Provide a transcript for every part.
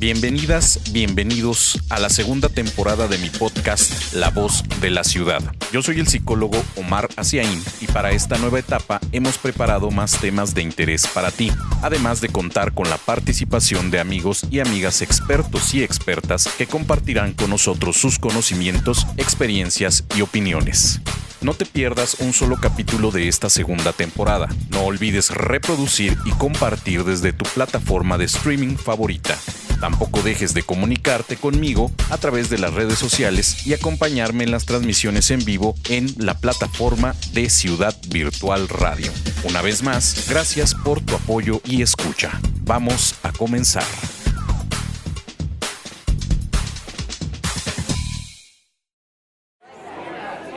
Bienvenidas, bienvenidos a la segunda temporada de mi podcast La Voz de la Ciudad. Yo soy el psicólogo Omar Asiaín y para esta nueva etapa hemos preparado más temas de interés para ti, además de contar con la participación de amigos y amigas expertos y expertas que compartirán con nosotros sus conocimientos, experiencias y opiniones. No te pierdas un solo capítulo de esta segunda temporada. No olvides reproducir y compartir desde tu plataforma de streaming favorita. Tampoco dejes de comunicarte conmigo a través de las redes sociales y acompañarme en las transmisiones en vivo en la plataforma de Ciudad Virtual Radio. Una vez más, gracias por tu apoyo y escucha. Vamos a comenzar.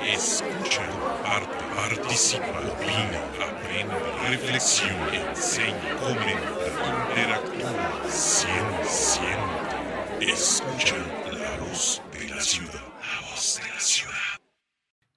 Escucha, participa, opina, aprende, reflexiona,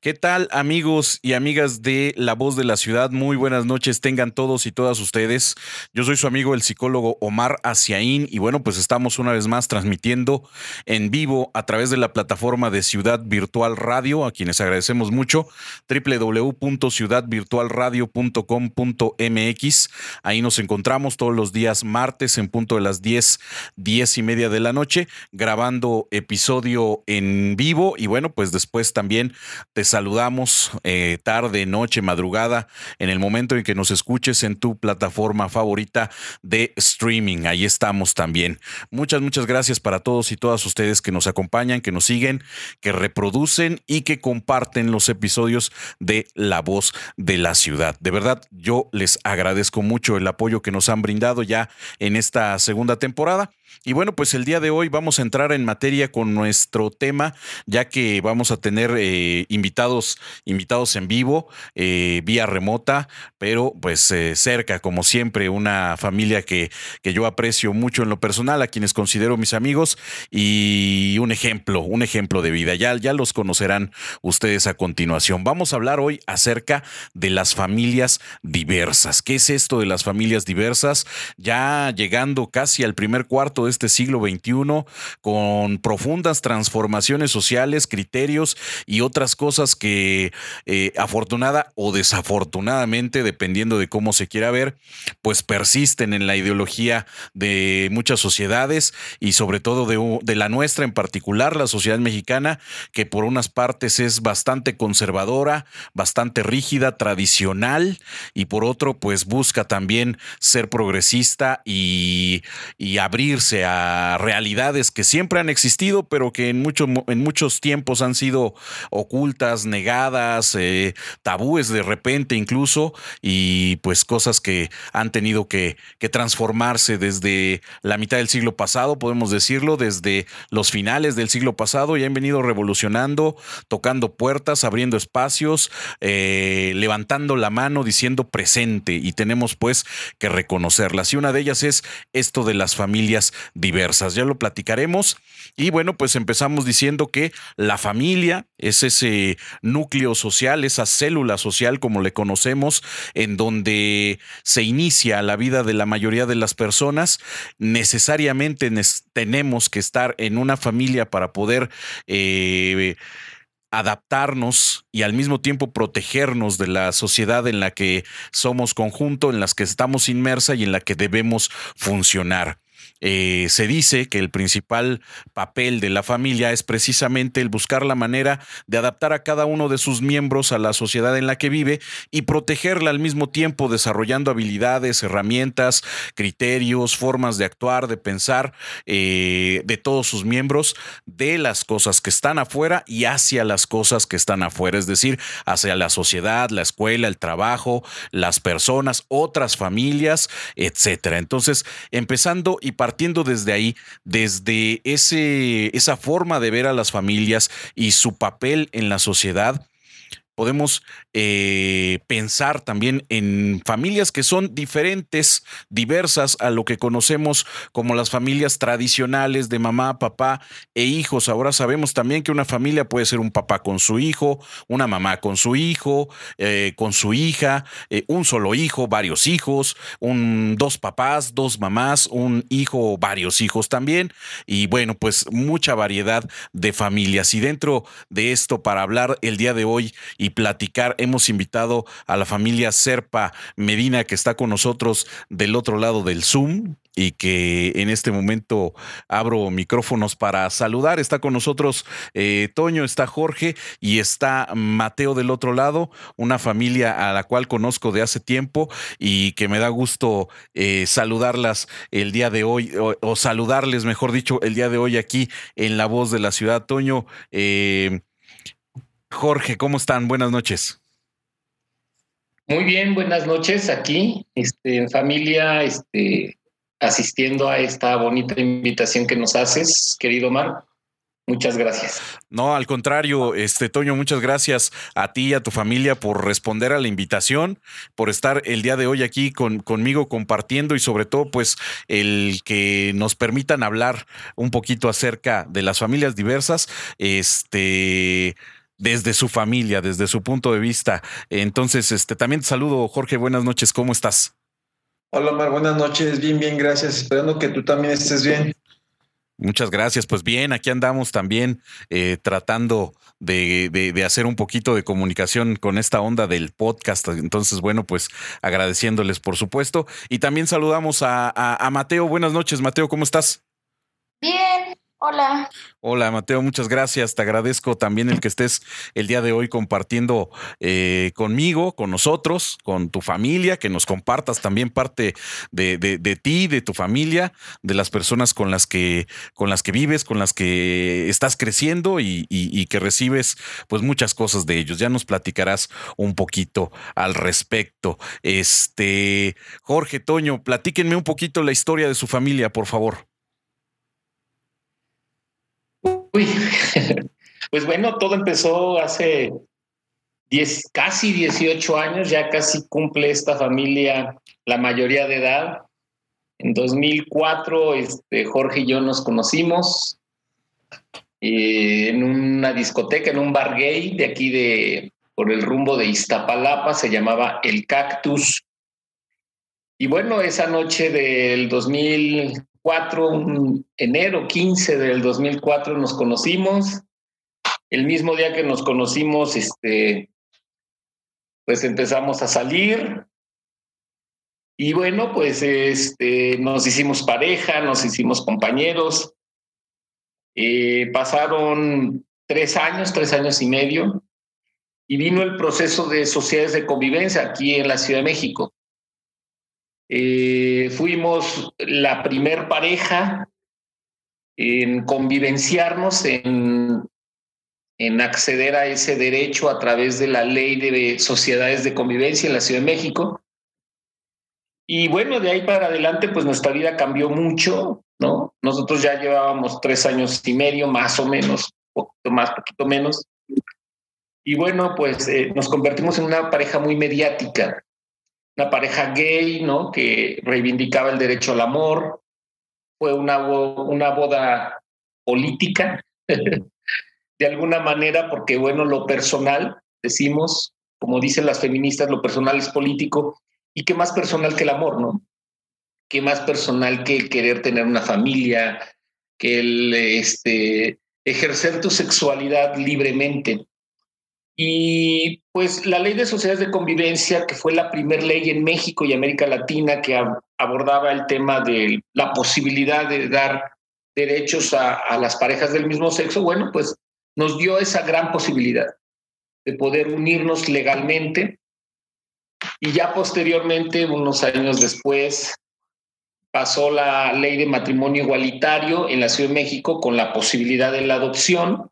¿Qué tal amigos y amigas de La Voz de la Ciudad? Muy buenas noches tengan todos y todas ustedes. Yo soy su amigo el psicólogo Omar Asiaín y bueno, pues estamos una vez más transmitiendo en vivo a través de la plataforma de Ciudad Virtual Radio, a quienes agradecemos mucho, www.ciudadvirtualradio.com.mx. Ahí nos encontramos todos los días martes en punto de las 10, 10 y media de la noche, grabando episodio en vivo y bueno, pues después también te saludamos eh, tarde, noche, madrugada, en el momento en que nos escuches en tu plataforma favorita de streaming. Ahí estamos también. Muchas, muchas gracias para todos y todas ustedes que nos acompañan, que nos siguen, que reproducen y que comparten los episodios de La Voz de la Ciudad. De verdad, yo les agradezco mucho el apoyo que nos han brindado ya en esta segunda temporada. Y bueno, pues el día de hoy vamos a entrar en materia con nuestro tema, ya que vamos a tener eh, invitados, invitados en vivo, eh, vía remota, pero pues eh, cerca, como siempre, una familia que, que yo aprecio mucho en lo personal, a quienes considero mis amigos y un ejemplo, un ejemplo de vida. Ya, ya los conocerán ustedes a continuación. Vamos a hablar hoy acerca de las familias diversas. ¿Qué es esto de las familias diversas? Ya llegando casi al primer cuarto de este siglo XXI, con profundas transformaciones sociales, criterios y otras cosas que eh, afortunada o desafortunadamente, dependiendo de cómo se quiera ver, pues persisten en la ideología de muchas sociedades y sobre todo de, la nuestra en particular, la sociedad mexicana, que por unas partes es bastante conservadora, bastante rígida, tradicional y por otro pues busca también ser progresista y, y abrirse a realidades que siempre han existido, pero que en, mucho, en muchos tiempos han sido ocultas, negadas, eh, tabúes de repente incluso, y pues cosas que han tenido que, que transformarse desde la mitad del siglo pasado, podemos decirlo, desde los finales del siglo pasado, y han venido revolucionando, tocando puertas, abriendo espacios, eh, levantando la mano, diciendo presente, y tenemos pues que reconocerlas. Y una de ellas es esto de las familias diversas. Ya lo platicaremos. Y bueno, pues empezamos diciendo que la familia es ese núcleo social, esa célula social como le conocemos, en donde se inicia la vida de la mayoría de las personas. Necesariamente tenemos que estar en una familia para poder... Eh, adaptarnos y al mismo tiempo protegernos de la sociedad en la que somos conjunto, en las que estamos inmersa y en la que debemos funcionar. Eh, se dice que el principal papel de la familia es precisamente el buscar la manera de adaptar a cada uno de sus miembros a la sociedad en la que vive y protegerla al mismo tiempo desarrollando habilidades, herramientas, criterios, formas de actuar, de pensar eh, de todos sus miembros de las cosas que están afuera y hacia las cosas que están afuera, es decir, hacia la sociedad, la escuela, el trabajo, las personas, otras familias, etcétera. Entonces, empezando y partiendo desde ahí, desde ese, esa forma de ver a las familias y su papel en la sociedad, podemos eh, pensar también en familias que son diferentes, diversas a lo que conocemos como las familias tradicionales de mamá, papá e hijos. Ahora sabemos también que una familia puede ser un papá con su hijo, una mamá con su hijo, eh, con su hija, eh, un solo hijo, varios hijos, un, dos papás, dos mamás, un hijo, varios hijos también. Y bueno, pues mucha variedad de familias. Y dentro de esto, para hablar el día de hoy y platicar, hemos invitado a la familia Serpa Medina que está con nosotros del otro lado del Zoom y que en este momento abro micrófonos para saludar. Está con nosotros eh, Toño, está Jorge y está Mateo del otro lado, una familia a la cual conozco de hace tiempo y que me da gusto eh, saludarlas el día de hoy, o, saludarles, mejor dicho, el día de hoy aquí en La Voz de la Ciudad. Toño, eh, Jorge, ¿cómo están? Buenas noches. Muy bien, buenas noches aquí, este, en familia, este, asistiendo a esta bonita invitación que nos haces, querido Mar. Muchas gracias. No, al contrario, este Toño, muchas gracias a ti y a tu familia por responder a la invitación, por estar el día de hoy aquí con, conmigo compartiendo y sobre todo pues el que nos permitan hablar un poquito acerca de las familias diversas, este desde su familia, desde su punto de vista. Entonces, este también te saludo, Jorge, buenas noches, ¿cómo estás? Hola, Mar, buenas noches. Bien, bien, gracias. Esperando que tú también estés bien. Muchas gracias. Pues bien, aquí andamos también eh, tratando de, de, hacer un poquito de comunicación con esta onda del podcast. Entonces, bueno, pues agradeciéndoles, por supuesto. Y también saludamos a, a Mateo. Buenas noches, Mateo, ¿cómo estás? Bien, Hola. Hola, Mateo, muchas gracias. Te agradezco también el que estés el día de hoy compartiendo eh, conmigo, con nosotros, con tu familia, que nos compartas también parte de, ti, de tu familia, de las personas con las que, con las que vives, con las que estás creciendo y, y que recibes pues muchas cosas de ellos. Ya nos platicarás un poquito al respecto. Este, Jorge, Toño, platíquenme un poquito la historia de su familia, por favor. Uy, pues bueno, todo empezó hace 10, casi 18 años, ya casi cumple esta familia la mayoría de edad. En 2004, este, Jorge y yo nos conocimos eh, en una discoteca, en un bar gay de aquí de, por el rumbo de Iztapalapa, se llamaba El Cactus. Y bueno, esa noche del 2000, un enero 15 del 2004 nos conocimos. El mismo día que nos conocimos, este, pues empezamos a salir. Y bueno, pues este, nos hicimos pareja, nos hicimos compañeros. Eh, pasaron tres años, tres años y medio, y vino el proceso de sociedades de convivencia aquí en la Ciudad de México. Eh, fuimos la primer pareja en convivenciarnos, en, en acceder a ese derecho a través de la ley de sociedades de convivencia en la Ciudad de México. Y bueno, de ahí para adelante, pues nuestra vida cambió mucho, ¿no? Nosotros ya llevábamos tres años y medio, más o menos, poquito más, poquito menos. Y bueno, pues eh, nos convertimos en una pareja muy mediática una pareja gay, ¿no? Que reivindicaba el derecho al amor. Fue una, una boda política, de alguna manera, porque, bueno, lo personal, decimos, como dicen las feministas, lo personal es político. ¿Y qué más personal que el amor, no? ¿Qué más personal que el querer tener una familia, que el este, ejercer tu sexualidad libremente? Y pues la ley de sociedades de convivencia, que fue la primera ley en México y América Latina que abordaba el tema de la posibilidad de dar derechos a, las parejas del mismo sexo, bueno, pues nos dio esa gran posibilidad de poder unirnos legalmente. Y ya posteriormente, unos años después, pasó la ley de matrimonio igualitario en la Ciudad de México con la posibilidad de la adopción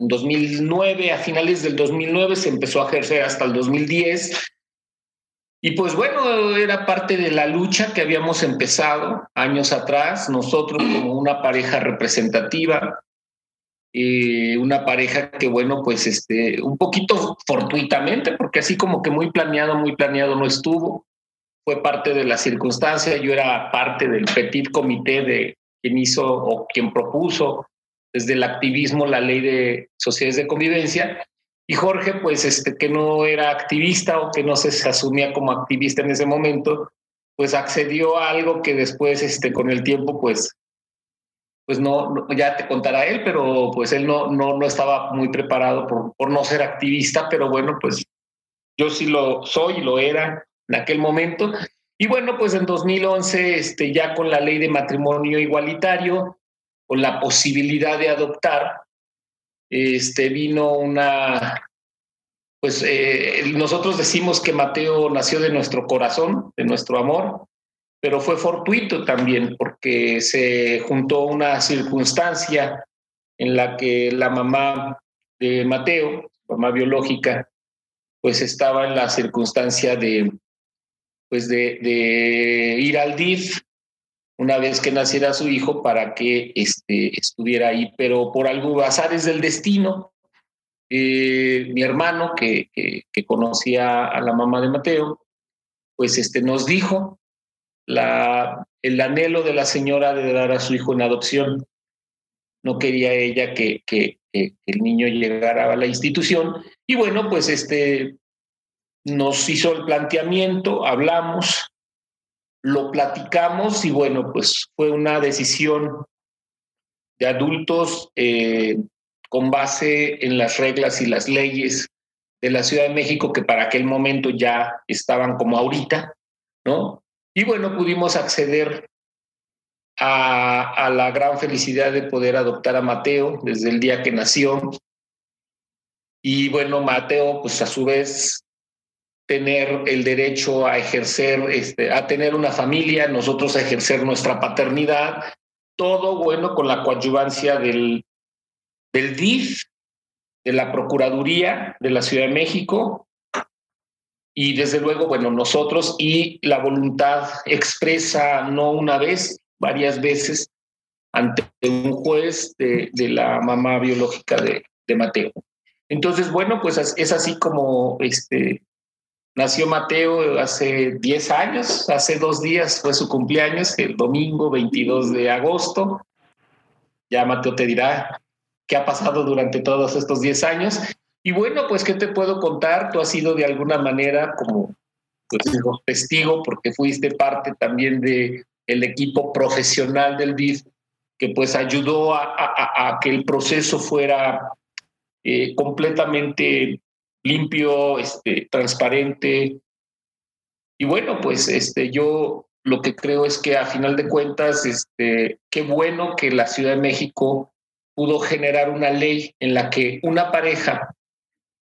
2009, a finales del 2009 se empezó a ejercer hasta el 2010. Y pues bueno, era parte de la lucha que habíamos empezado años atrás, nosotros como una pareja representativa, eh, una pareja que, bueno, pues este, un poquito fortuitamente, porque así como que muy planeado, muy planeado no estuvo, fue parte de la circunstancia, yo era parte del petit comité de quien hizo o quien propuso desde el activismo la ley de sociedades de convivencia, y Jorge, pues, este, que no era activista o que no se, asumía como activista en ese momento, pues accedió a algo que después, este, con el tiempo, pues, pues no, ya te contará él, pero pues él no, no, no estaba muy preparado por, por no ser activista, pero bueno, pues yo sí lo soy, lo era en aquel momento. Y bueno, pues en 2011, este, ya con la ley de matrimonio igualitario, con la posibilidad de adoptar, este, vino una, pues eh, nosotros decimos que Mateo nació de nuestro corazón, de nuestro amor, pero fue fortuito también porque se juntó una circunstancia en la que la mamá de Mateo, mamá biológica, pues estaba en la circunstancia de, pues de, de ir al DIF una vez que naciera su hijo para que este, estuviera ahí, pero por algo azares del destino, eh, mi hermano que, conocía a la mamá de Mateo, pues este, nos dijo el anhelo de la señora de dar a su hijo en adopción. No quería ella que, el niño llegara a la institución. Y bueno, pues este, nos hizo el planteamiento, hablamos, lo platicamos y bueno, pues fue una decisión de adultos eh, con base en las reglas y las leyes de la Ciudad de México que para aquel momento ya estaban como ahorita, ¿no? Y bueno, pudimos acceder a, a, la gran felicidad de poder adoptar a Mateo desde el día que nació. Y bueno, Mateo, pues a su vez, tener el derecho a ejercer, este, a tener una familia, nosotros a ejercer nuestra paternidad, todo bueno con la coadyuvancia del, del DIF, de la Procuraduría de la Ciudad de México, y desde luego, bueno, nosotros y la voluntad expresa no una vez, varias veces ante un juez de, de la mamá biológica de, de, Mateo. Entonces, bueno, pues es así como este, nació Mateo hace 10 años, hace dos días fue su cumpleaños, el domingo 22 de agosto. Ya Mateo te dirá qué ha pasado durante todos estos 10 años. Y bueno, pues, ¿qué te puedo contar? Tú has sido de alguna manera como pues, testigo, porque fuiste parte también de el equipo profesional del BIF, que pues ayudó a, a, a que el proceso fuera eh, completamente limpio, este, transparente. Y bueno, pues este, yo lo que creo es que a final de cuentas, este, qué bueno que la Ciudad de México pudo generar una ley en la que una pareja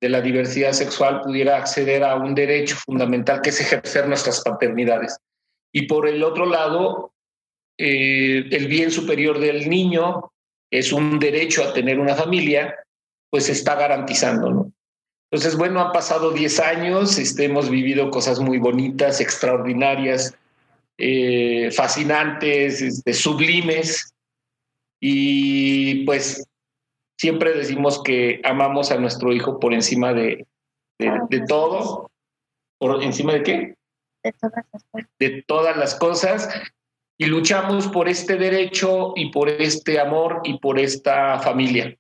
de la diversidad sexual pudiera acceder a un derecho fundamental que es ejercer nuestras paternidades. Y por el otro lado, eh, el bien superior del niño es un derecho a tener una familia, pues está garantizando, ¿no? Entonces, bueno, han pasado 10 años, este, hemos vivido cosas muy bonitas, extraordinarias, eh, fascinantes, este, sublimes, y pues siempre decimos que amamos a nuestro hijo por encima de, de, de todo. ¿Por encima de qué? De todas las cosas. De todas las cosas. Y luchamos por este derecho y por este amor y por esta familia.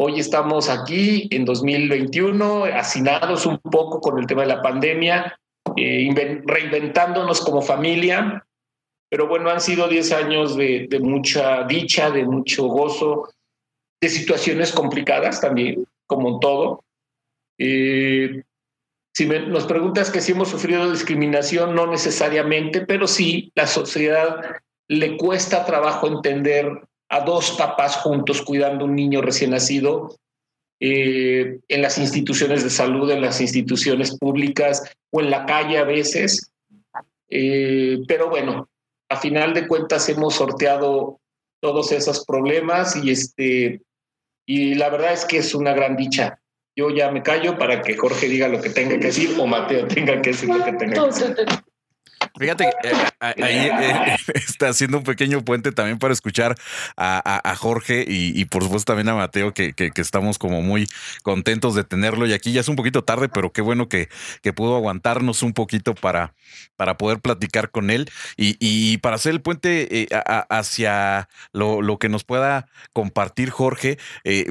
Hoy estamos aquí en 2021, hacinados un poco con el tema de la pandemia, eh, reinventándonos como familia, pero bueno, han sido 10 años de, de mucha dicha, de mucho gozo, de situaciones complicadas también, como todo. Eh, si me, nos preguntas que si hemos sufrido discriminación, no necesariamente, pero sí, la sociedad le cuesta trabajo entender a dos papás juntos cuidando un niño recién nacido eh, en las instituciones de salud, en las instituciones públicas o en la calle a veces. Eh, pero bueno, a final de cuentas hemos sorteado todos esos problemas y este y la verdad es que es una gran dicha. Yo ya me callo para que Jorge diga lo que tenga que decir o Mateo tenga que decir lo que tenga que decir. Fíjate, eh, ahí eh, está haciendo un pequeño puente también para escuchar a, Jorge y, por supuesto también a Mateo, que, estamos como muy contentos de tenerlo. Y aquí ya es un poquito tarde, pero qué bueno que, que pudo aguantarnos un poquito para, para poder platicar con él y, para hacer el puente eh, hacia lo, que nos pueda compartir Jorge.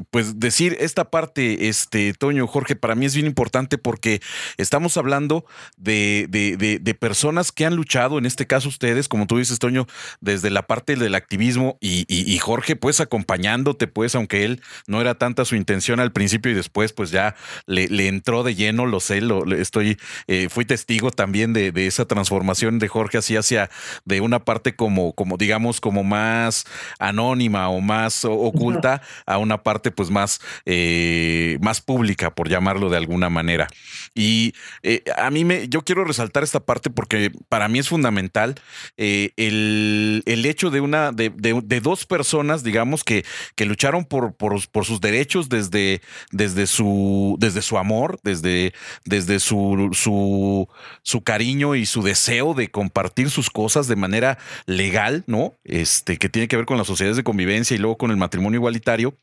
pues decir esta parte, este Toño, Jorge, para mí es bien importante porque estamos hablando de, de personas que han luchado, en este caso ustedes, como tú dices, Toño, desde la parte del activismo y, Jorge, pues acompañándote, pues, aunque él no era tanta su intención al principio y después, pues ya le, entró de lleno, lo sé, lo, estoy, eh, fui testigo también de, esa transformación de Jorge así hacia de una parte como, como digamos, como más anónima o más oculta a una parte pues más, eh, más pública, por llamarlo de alguna manera. Y eh, a mí me, yo quiero resaltar esta parte porque para mí es fundamental eh, el, hecho de una, de, dos personas, digamos, que, que lucharon por, por, sus derechos desde, desde, su, desde su amor, desde, desde su, su, su cariño y su deseo de compartir sus cosas de manera legal, ¿no? Este, que tiene que ver con las sociedades de convivencia y luego con el matrimonio igualitario.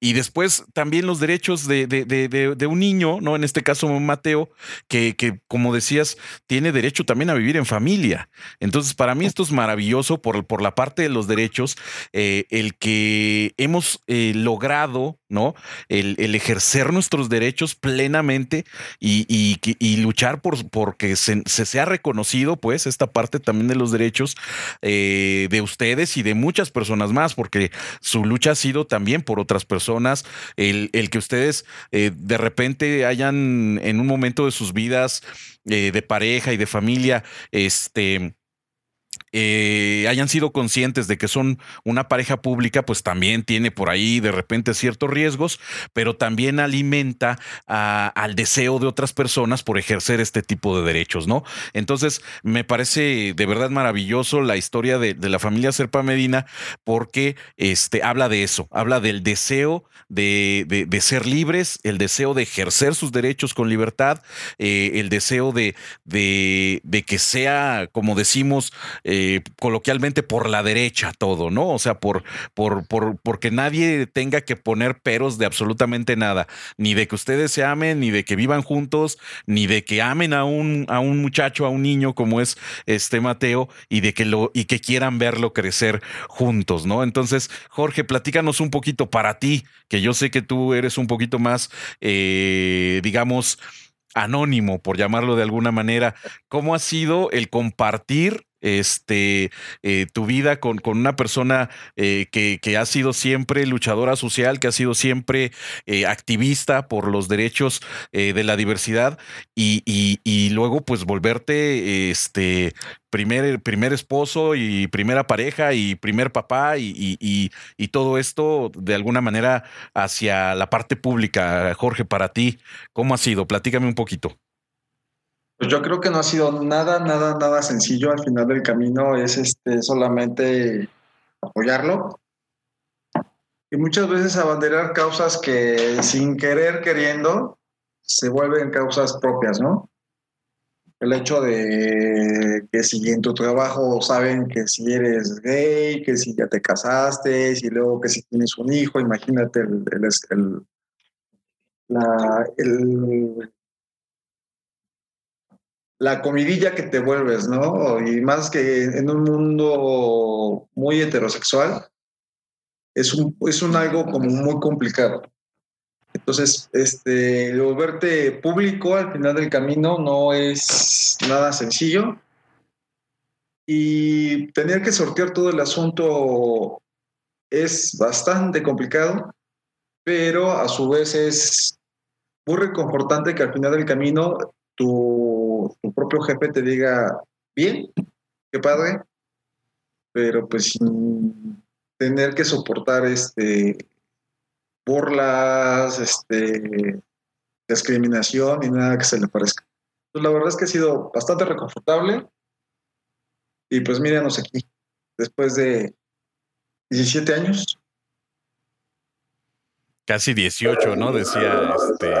Y después también los derechos de, de, un niño, ¿no? En este caso, Mateo, que, que, como decías, tiene derecho también a vivir en familia. Entonces, para mí esto es maravilloso por, por la parte de los derechos, eh, el que hemos eh, logrado, ¿no? El, el, ejercer nuestros derechos plenamente y, y, y luchar por porque se, se, sea reconocido, pues, esta parte también de los derechos eh, de ustedes y de muchas personas más, porque su lucha ha sido también por otras personas, el, que ustedes eh, de repente hayan en un momento de sus vidas eh, de pareja y de familia, este eh, hayan sido conscientes de que son una pareja pública, pues también tiene por ahí de repente ciertos riesgos, pero también alimenta al deseo de otras personas por ejercer este tipo de derechos, ¿no? Entonces, me parece de verdad maravilloso la historia de, la familia Serpa Medina porque este, habla de eso, habla del deseo de, ser libres, el deseo de ejercer sus derechos con libertad, eh, el deseo de, de, que sea, como decimos, coloquialmente por la derecha todo, ¿no? O sea, por, por, por, porque nadie tenga que poner peros de absolutamente nada, ni de que ustedes se amen, ni de que vivan juntos, ni de que amen a un, a un muchacho, a un niño como es este Mateo, y de que lo, y que quieran verlo crecer juntos, ¿no? Entonces, Jorge, platícanos un poquito para ti, que yo sé que tú eres un poquito más, eh, digamos, anónimo, por llamarlo de alguna manera. ¿Cómo ha sido el compartir este, eh, tu vida con, con una persona eh, que, que, ha sido siempre luchadora social, que ha sido siempre eh, activista por los derechos de la diversidad y, y, luego pues volverte este, primer, primer esposo y primera pareja y primer papá y, y todo esto de alguna manera hacia la parte pública. Jorge, para ti, ¿cómo ha sido? Platícame un poquito. Pues yo creo que no ha sido nada, nada, nada sencillo. Al final del camino es este solamente apoyarlo y muchas veces abanderar causas que sin querer queriendo se vuelven causas propias, ¿no? El hecho de que si en tu trabajo saben que si eres gay, que si ya te casaste, y luego que si tienes un hijo, imagínate el, el, la, el la comidilla que te vuelves, ¿no? Y más que en un mundo muy heterosexual, es un, es un algo como muy complicado. Entonces, este, volverte público al final del camino no es nada sencillo. Y tener que sortear todo el asunto es bastante complicado, pero a su vez es muy reconfortante que al final del camino tu, propio jefe te diga, bien, qué padre, pero pues sin tener que soportar este burlas, este discriminación y nada que se le parezca. Pues la verdad es que ha sido bastante reconfortable. Y pues míranos aquí, después de 17 años. Casi 18, ¿no? Decía este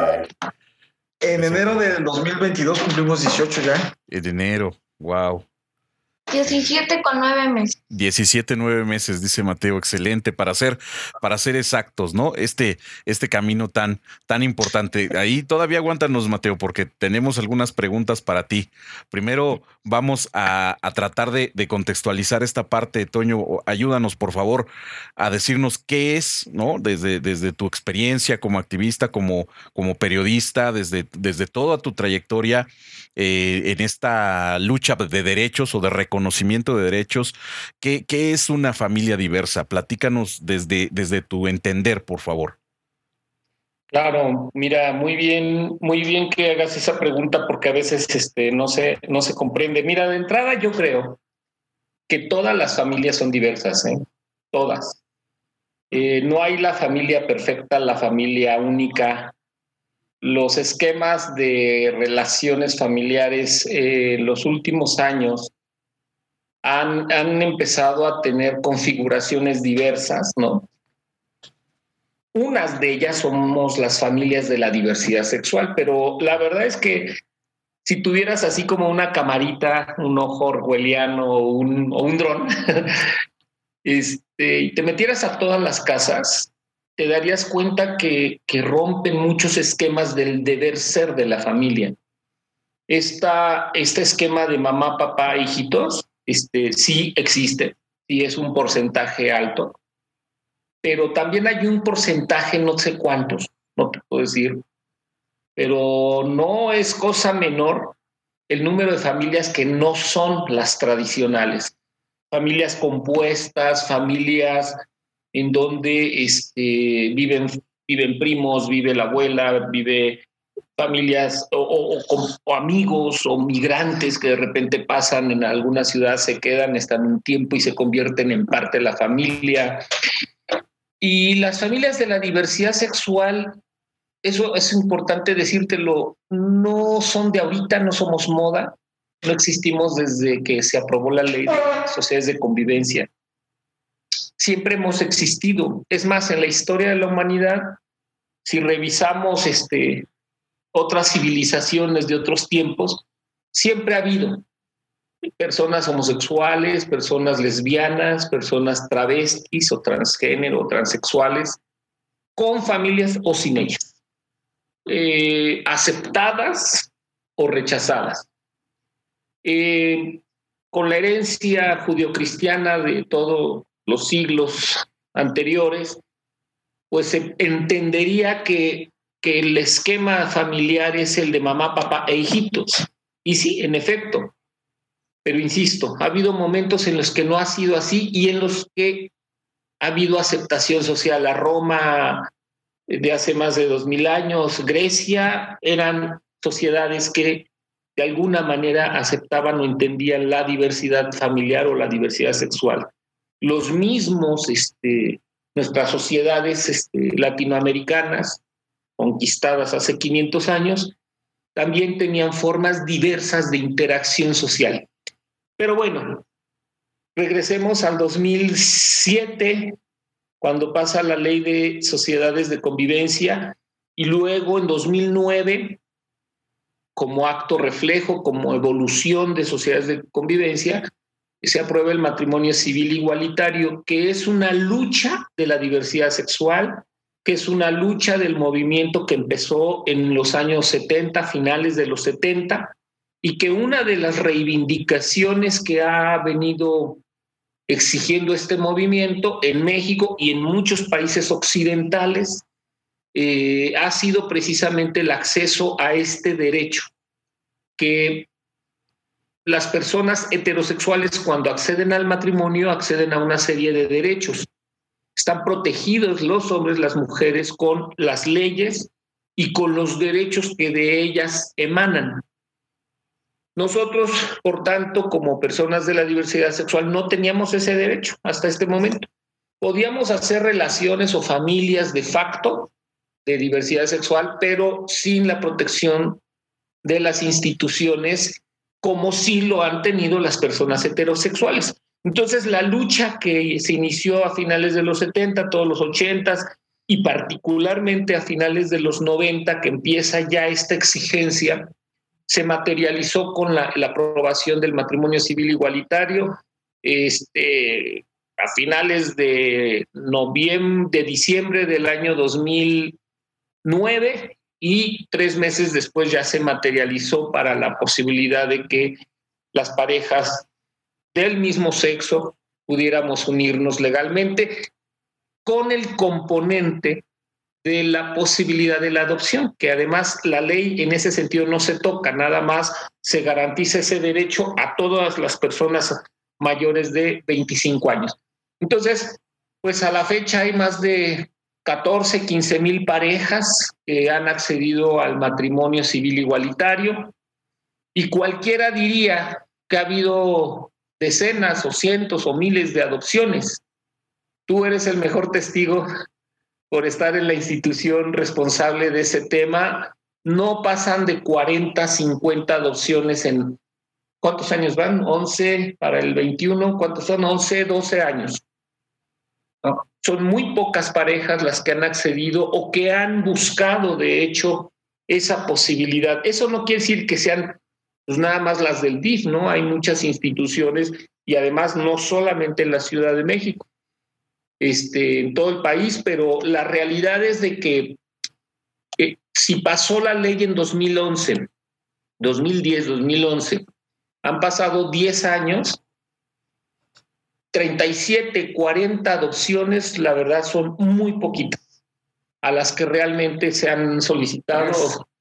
en enero del 2022 cumplimos 18 ya. En enero, wow. 17 con 9 meses. 17, 9 meses, dice Mateo, excelente, para ser, para ser exactos, ¿no? Este, este camino tan, tan importante. Ahí todavía aguántanos, Mateo, porque tenemos algunas preguntas para ti. Primero vamos a, tratar de, contextualizar esta parte, Toño. Ayúdanos, por favor, a decirnos qué es, ¿no? Desde, desde tu experiencia como activista, como, como periodista, desde, desde toda tu trayectoria eh, en esta lucha de derechos o de reconocimiento de derechos. ¿Qué, es una familia diversa? Platícanos desde, desde tu entender, por favor. Claro, mira, muy bien, muy bien que hagas esa pregunta porque a veces este, no, se, no se comprende. Mira, de entrada yo creo que todas las familias son diversas, ¿eh? todas. Eh, no hay la familia perfecta, la familia única. Los esquemas de relaciones familiares en los últimos años han, empezado a tener configuraciones diversas, ¿no? Unas de ellas somos las familias de la diversidad sexual, pero la verdad es que si tuvieras así como una camarita, un ojo orwelliano o un, o un dron, este, y te metieras a todas las casas, te darías cuenta que, que rompen muchos esquemas del deber ser de la familia. Esta, este esquema de mamá, papá, hijitos, este, sí existe, sí es un porcentaje alto, pero también hay un porcentaje, no sé cuántos, no te puedo decir, pero no es cosa menor el número de familias que no son las tradicionales. Familias compuestas, familias en donde este, viven, viven primos, vive la abuela, vive familias o, amigos o migrantes que de repente pasan en alguna ciudad, se quedan, están un tiempo y se convierten en parte de la familia. Y las familias de la diversidad sexual, eso es importante decírtelo, no son de ahorita, no somos moda, no existimos desde que se aprobó la ley de sociedades de convivencia. Siempre hemos existido. Es más, en la historia de la humanidad, si revisamos este, otras civilizaciones de otros tiempos, siempre ha habido personas homosexuales, personas lesbianas, personas travestis o transgénero o transexuales, con familias o sin ellas, eh, aceptadas o rechazadas. Eh, con la herencia judio-cristiana de todos los siglos anteriores, pues se entendería que que el esquema familiar es el de mamá, papá e hijitos. Y sí, en efecto, pero insisto, ha habido momentos en los que no ha sido así y en los que ha habido aceptación social. La Roma de hace más de dos mil años, Grecia, eran sociedades que de alguna manera aceptaban o entendían la diversidad familiar o la diversidad sexual. Los mismos, este, nuestras sociedades este, latinoamericanas, conquistadas hace 500 años, también tenían formas diversas de interacción social. Pero bueno, regresemos al 2007, cuando pasa la ley de sociedades de convivencia, y luego en 2009, como acto reflejo, como evolución de sociedades de convivencia, se aprueba el matrimonio civil igualitario, que es una lucha de la diversidad sexual, que es una lucha del movimiento que empezó en los años 70, finales de los 70, y que una de las reivindicaciones que ha venido exigiendo este movimiento en México y en muchos países occidentales eh, ha sido precisamente el acceso a este derecho, que las personas heterosexuales cuando acceden al matrimonio acceden a una serie de derechos están protegidos los hombres, las mujeres con las leyes y con los derechos que de ellas emanan. Nosotros, por tanto, como personas de la diversidad sexual, no teníamos ese derecho hasta este momento. Podíamos hacer relaciones o familias de facto de diversidad sexual, pero sin la protección de las instituciones como sí lo han tenido las personas heterosexuales. Entonces, la lucha que se inició a finales de los 70, todos los 80 y particularmente a finales de los 90, que empieza ya esta exigencia se materializó con la, aprobación del matrimonio civil igualitario. Este, a finales de noviembre, de diciembre del año 2009 y tres meses después ya se materializó para la posibilidad de que las parejas del mismo sexo pudiéramos unirnos legalmente con el componente de la posibilidad de la adopción, que además la ley en ese sentido no se toca, nada más se garantiza ese derecho a todas las personas mayores de 25 años. Entonces, pues a la fecha hay más de 14, 15 mil parejas que han accedido al matrimonio civil igualitario y cualquiera diría que ha habido decenas o cientos o miles de adopciones. Tú eres el mejor testigo por estar en la institución responsable de ese tema. No pasan de 40, 50 adopciones en... ¿Cuántos años van? 11 para el 21. ¿Cuántos son? 11, 12 años. Son muy pocas parejas las que han accedido o que han buscado, de hecho, esa posibilidad. Eso no quiere decir que sean pues, nada más las del DIF, ¿no? Hay muchas instituciones y además no solamente en la Ciudad de México, este, en todo el país, pero la realidad es de que eh, si pasó la ley en 2011, 2010, 2011, han pasado 10 años 37, 40 adopciones, la verdad, son muy poquitas a las que realmente se han solicitado.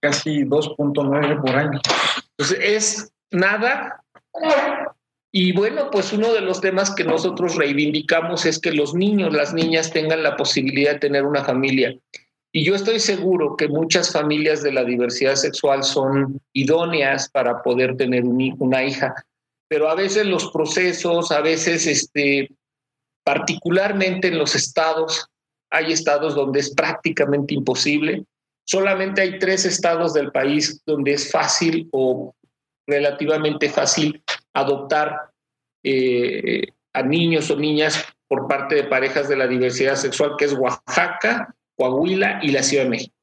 Casi 2.9 por año. Entonces, es nada. Y bueno, pues uno de los temas que nosotros reivindicamos es que los niños, las niñas tengan la posibilidad de tener una familia. Y yo estoy seguro que muchas familias de la diversidad sexual son idóneas para poder tener una hija pero a veces los procesos, a veces, este, particularmente en los estados, hay estados donde es prácticamente imposible. Solamente hay tres estados del país donde es fácil o relativamente fácil adoptar eh, a niños o niñas por parte de parejas de la diversidad sexual, que es Oaxaca, Coahuila y la Ciudad de México.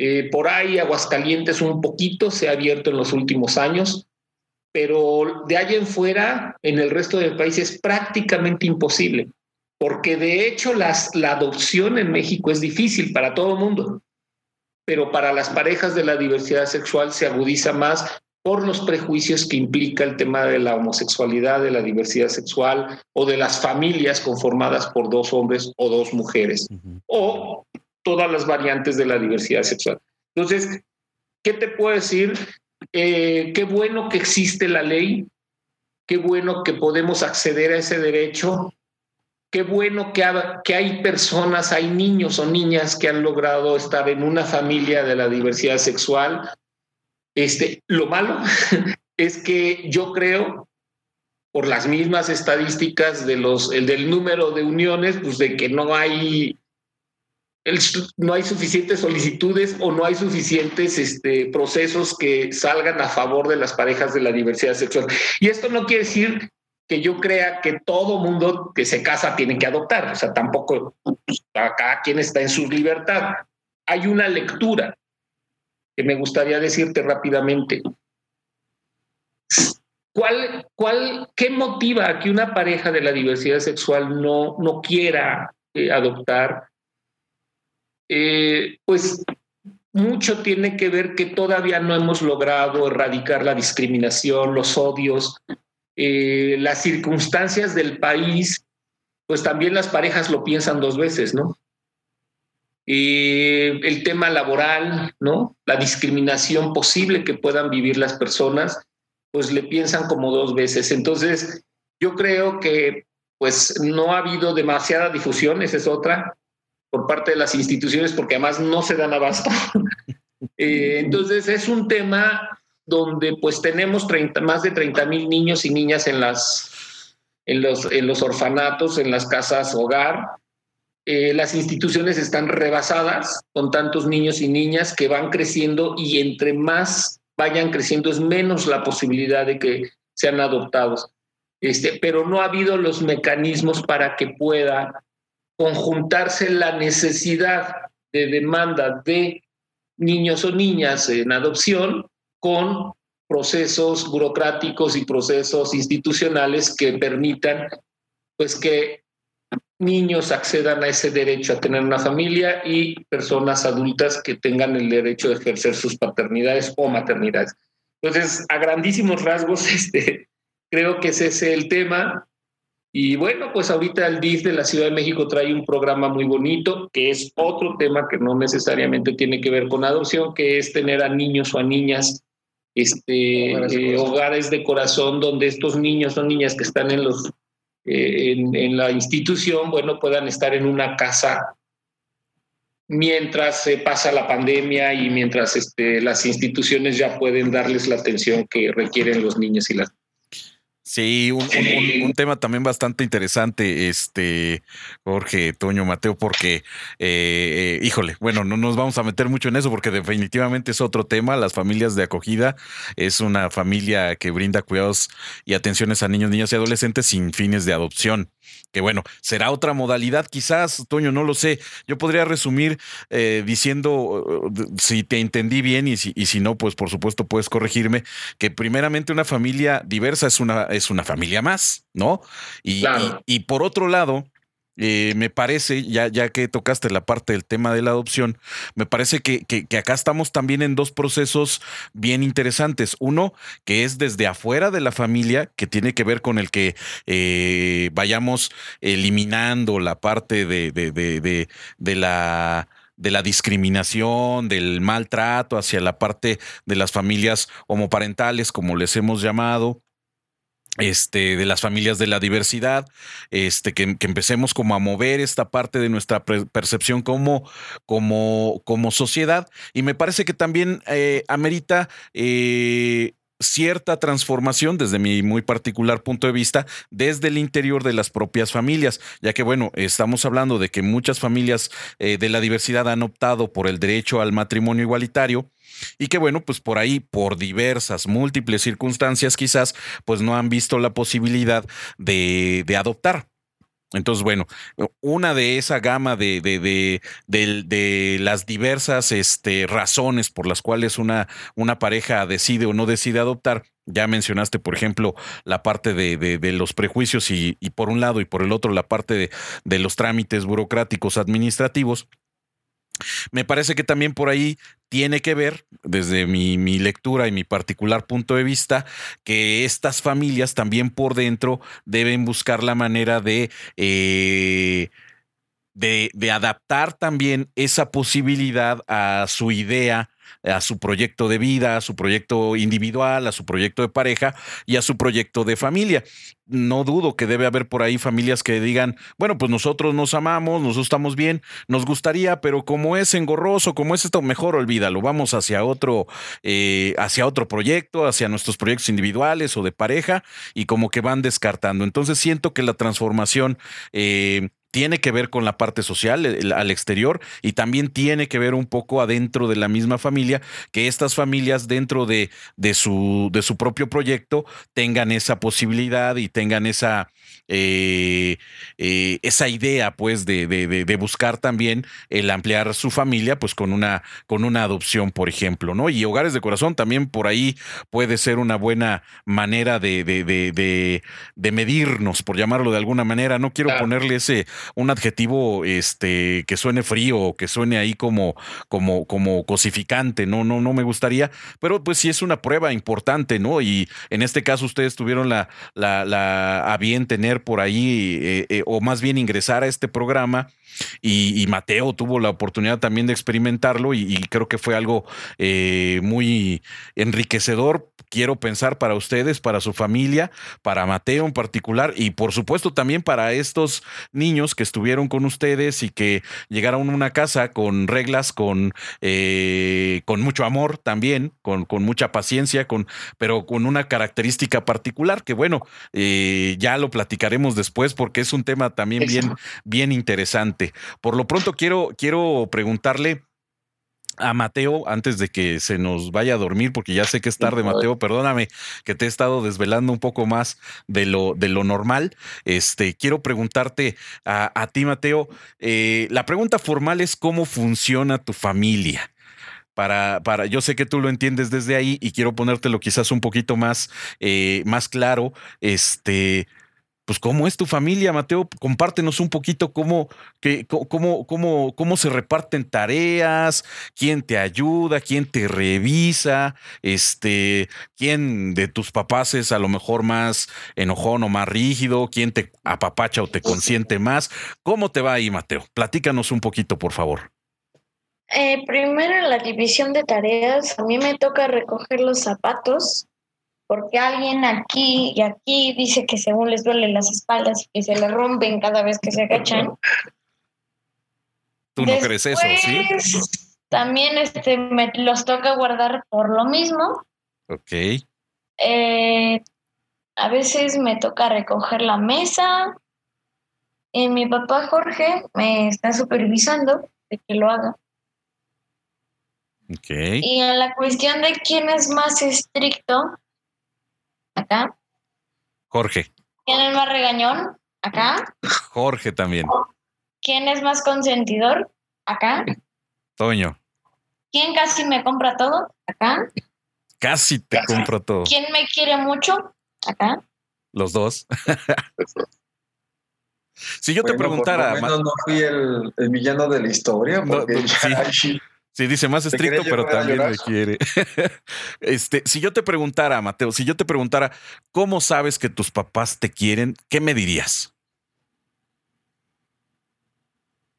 Eh, por ahí Aguascalientes un poquito se ha abierto en los últimos años, pero de ahí en fuera, en el resto del país es prácticamente imposible, porque de hecho la adopción en México es difícil para todo el mundo, pero para las parejas de la diversidad sexual se agudiza más por los prejuicios que implica el tema de la homosexualidad, de la diversidad sexual o de las familias conformadas por dos hombres o dos mujeres, o todas las variantes de la diversidad sexual. Entonces, ¿qué te puedo decir? Eh, qué bueno que existe la ley, qué bueno que podemos acceder a ese derecho, qué bueno que, hay personas, hay niños o niñas que han logrado estar en una familia de la diversidad sexual. Este, lo malo es que yo creo, por las mismas estadísticas de los, el del número de uniones, pues de que no hay no hay suficientes solicitudes o no hay suficientes este, procesos que salgan a favor de las parejas de la diversidad sexual. Y esto no quiere decir que yo crea que todo mundo que se casa tiene que adoptar, o sea, tampoco pues, cada quien está en su libertad. Hay una lectura que me gustaría decirte rápidamente. ¿Cuál, cuál, ¿Qué motiva a que una pareja de la diversidad sexual no, no quiera eh, adoptar? Eh, pues mucho tiene que ver que todavía no hemos logrado erradicar la discriminación, los odios, eh, las circunstancias del país, pues también las parejas lo piensan dos veces, ¿no? Eh, el tema laboral, ¿no? La discriminación posible que puedan vivir las personas, pues le piensan como dos veces. Entonces, yo creo que pues no ha habido demasiada difusión, esa es otra, por parte de las instituciones porque además no se dan abasto. Eh, entonces es un tema donde pues tenemos 30, más de 30 mil niños y niñas en, las, en, los, en los orfanatos, en las casas hogar. Eh, las instituciones están rebasadas con tantos niños y niñas que van creciendo y entre más vayan creciendo es menos la posibilidad de que sean adoptados. Este, pero no ha habido los mecanismos para que pueda conjuntarse la necesidad de demanda de niños o niñas en adopción con procesos burocráticos y procesos institucionales que permitan pues que niños accedan a ese derecho a tener una familia y personas adultas que tengan el derecho de ejercer sus paternidades o maternidades. Entonces, a grandísimos rasgos, este, creo que ese es el tema. Y bueno, pues ahorita el DIF de la Ciudad de México trae un programa muy bonito, que es otro tema que no necesariamente tiene que ver con adopción, que es tener a niños o a niñas este, eh, hogares de corazón donde estos niños o niñas que están en los eh, en, la institución, bueno, puedan estar en una casa mientras se pasa la pandemia y mientras este, las instituciones ya pueden darles la atención que requieren los niños y las Sí, un, tema también bastante interesante, este, Jorge, Toño, Mateo, porque, eh, híjole, bueno, no nos vamos a meter mucho en eso porque definitivamente es otro tema. Las familias de acogida es una familia que brinda cuidados y atenciones a niños, niñas y adolescentes sin fines de adopción que bueno, será otra modalidad quizás, Toño, no lo sé. Yo podría resumir eh, diciendo, uh, si te entendí bien y si, y si no, pues por supuesto puedes corregirme, que primeramente una familia diversa es una, es una familia más, ¿no? y, y por otro lado, eh, me parece, ya, ya que tocaste la parte del tema de la adopción, me parece que, que, acá estamos también en dos procesos bien interesantes. Uno, que es desde afuera de la familia, que tiene que ver con el que eh, vayamos eliminando la parte de, de, de, de la de la discriminación, del maltrato hacia la parte de las familias homoparentales, como les hemos llamado, este, de las familias de la diversidad, este, que, empecemos como a mover esta parte de nuestra percepción como, como, como sociedad. Y me parece que también eh, amerita eh, cierta transformación desde mi muy particular punto de vista desde el interior de las propias familias, ya que bueno, estamos hablando de que muchas familias eh, de la diversidad han optado por el derecho al matrimonio igualitario y que bueno, pues por ahí, por diversas, múltiples circunstancias quizás, pues no han visto la posibilidad de, de adoptar. Entonces, bueno, una de esa gama de, de, de, de, las diversas este, razones por las cuales una, una pareja decide o no decide adoptar, ya mencionaste, por ejemplo, la parte de, los prejuicios y, y, por un lado y por el otro la parte de, los trámites burocráticos administrativos. Me parece que también por ahí tiene que ver, desde mi, lectura y mi particular punto de vista, que estas familias también por dentro deben buscar la manera de, eh, de, de adaptar también esa posibilidad a su idea a su proyecto de vida, a su proyecto individual, a su proyecto de pareja y a su proyecto de familia. No dudo que debe haber por ahí familias que digan, bueno, pues nosotros nos amamos, nosotros estamos bien, nos gustaría, pero como es engorroso, como es esto, mejor olvídalo, vamos hacia otro, eh, hacia otro proyecto, hacia nuestros proyectos individuales o de pareja y como que van descartando. Entonces siento que la transformación eh, tiene que ver con la parte social al exterior y también tiene que ver un poco adentro de la misma familia, que estas familias dentro de, de, su, de su propio proyecto tengan esa posibilidad y tengan esa, eh, eh, esa idea pues de, de, buscar también el ampliar su familia pues con una, con una adopción, por ejemplo, ¿no? Y hogares de corazón también por ahí puede ser una buena manera de, de, medirnos, por llamarlo de alguna manera. No quiero ponerle ese un adjetivo este, que suene frío, que suene ahí como, como, como cosificante, no, no, no me gustaría, pero pues sí es una prueba importante, ¿no? Y en este caso ustedes tuvieron la, la, a bien tener por ahí, eh, eh, o más bien ingresar a este programa y, Mateo tuvo la oportunidad también de experimentarlo y, creo que fue algo eh, muy enriquecedor, quiero pensar, para ustedes, para su familia, para Mateo en particular y por supuesto también para estos niños que estuvieron con ustedes y que llegaron a una casa con reglas, con, eh, con mucho amor también, con, con, mucha paciencia, con, pero con una característica particular que bueno, eh, ya lo platicaremos después porque es un tema también bien, bien interesante. Por lo pronto quiero, quiero preguntarle a Mateo antes de que se nos vaya a dormir, porque ya sé que es tarde, Mateo, perdóname que te he estado desvelando un poco más de lo, de lo normal. Este, quiero preguntarte a, ti, Mateo, eh, la pregunta formal es cómo funciona tu familia. para, para, yo sé que tú lo entiendes desde ahí y quiero ponértelo quizás un poquito más, eh, más claro. Este, pues cómo es tu familia, Mateo. Compártenos un poquito cómo, que, cómo, cómo, cómo se reparten tareas, quién te ayuda, quién te revisa, este, quién de tus papás es a lo mejor más enojón o más rígido, quién te apapacha o te consiente más. ¿Cómo te va ahí, Mateo? Platícanos un poquito, por favor. Eh, primero la división de tareas, a mí me toca recoger los zapatos porque alguien aquí y aquí dice que según les duelen las espaldas y que se le rompen cada vez que se agachan. Tú no crees eso, ¿sí? También este, me los toca guardar por lo mismo. Ok. Eh, a veces me toca recoger la mesa. Y mi papá Jorge me está supervisando de que lo haga. Okay. Y en la cuestión de quién es más estricto, acá. Jorge. ¿Quién es más regañón? Acá. Jorge también. ¿Quién es más consentidor? Acá. Toño. ¿Quién casi me compra todo? Acá. Casi te compro todo. ¿Quién me quiere mucho? Acá. Los dos. si yo te preguntara. Por no fui el, el, villano de la historia. Porque no, sí. Sí, dice más estricto, pero también me quiere. este, si yo te preguntara, Mateo, si yo te preguntara cómo sabes que tus papás te quieren, ¿qué me dirías?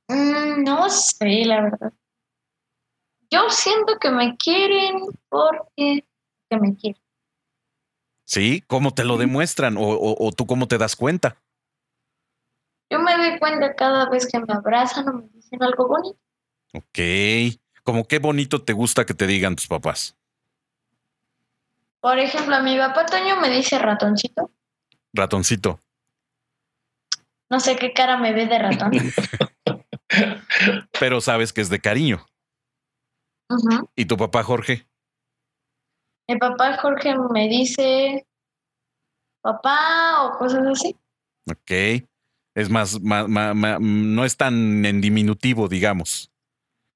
Mm, no sé, la verdad. Yo siento que me quieren porque me quieren. Sí, ¿cómo te lo demuestran? ¿O, o, o tú cómo te das cuenta? Yo me doy cuenta cada vez que me abrazan o me dicen algo bonito. Ok. Como qué bonito te gusta que te digan tus papás. Por ejemplo, a mi papá Toño me dice ratoncito. Ratoncito. No sé qué cara me ve de ratón. Pero sabes que es de cariño. Uh -huh. ¿Y tu papá Jorge? Mi papá Jorge me dice papá o cosas así. Ok. Es más, más, más, más no es tan en diminutivo, digamos.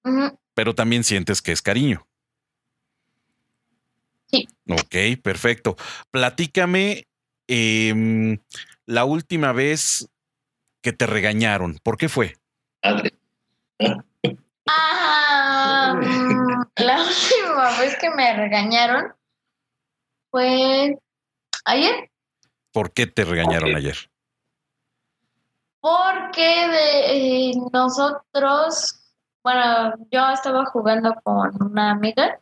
Uh -huh pero también sientes que es cariño. Sí. Ok, perfecto. Platícame eh, la última vez que te regañaron. ¿Por qué fue? Ah, la última vez que me regañaron fue ayer. ¿Por qué te regañaron ayer? Porque de, eh, nosotros bueno, yo estaba jugando con una amiga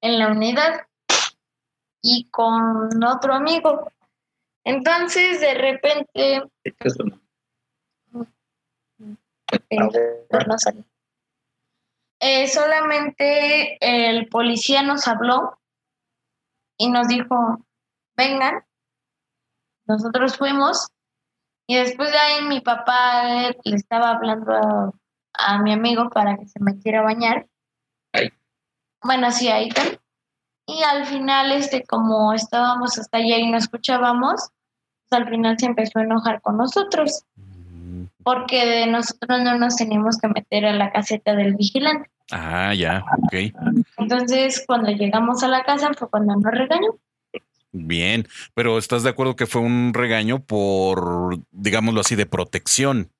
en la unidad y con otro amigo. Entonces, de repente... no salió. Eh, solamente el policía nos habló y nos dijo, vengan. Nosotros fuimos y después de ahí mi papá le estaba hablando a a mi amigo para que se metiera a bañar. Ahí. Bueno, sí, ahí está. Y al final, este, como estábamos hasta allá y no escuchábamos, pues al final se empezó a enojar con nosotros. Porque de nosotros no nos teníamos que meter a la caseta del vigilante. Ah, ya, ok. Entonces, cuando llegamos a la casa fue cuando nos regañó. Bien, pero ¿estás de acuerdo que fue un regaño por, digámoslo así, de protección?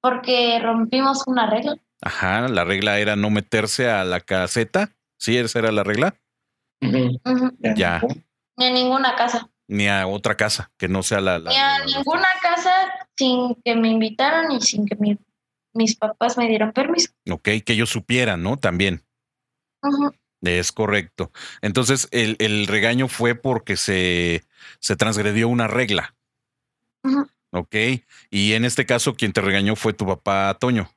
Porque rompimos una regla. Ajá, la regla era no meterse a la caseta. ¿Sí, esa era la regla? Uh -huh. Uh -huh. Ya. Ni a ninguna casa. Ni a otra casa, que no sea la... la Ni a la, ninguna casa sin que me invitaran y sin que mi, mis papás me dieran permiso. Ok, que ellos supieran, ¿no? También. Uh -huh. Es correcto. Entonces, el, el regaño fue porque se, se transgredió una regla. Uh -huh. Ok. Y en este caso, quien te regañó fue tu papá Toño.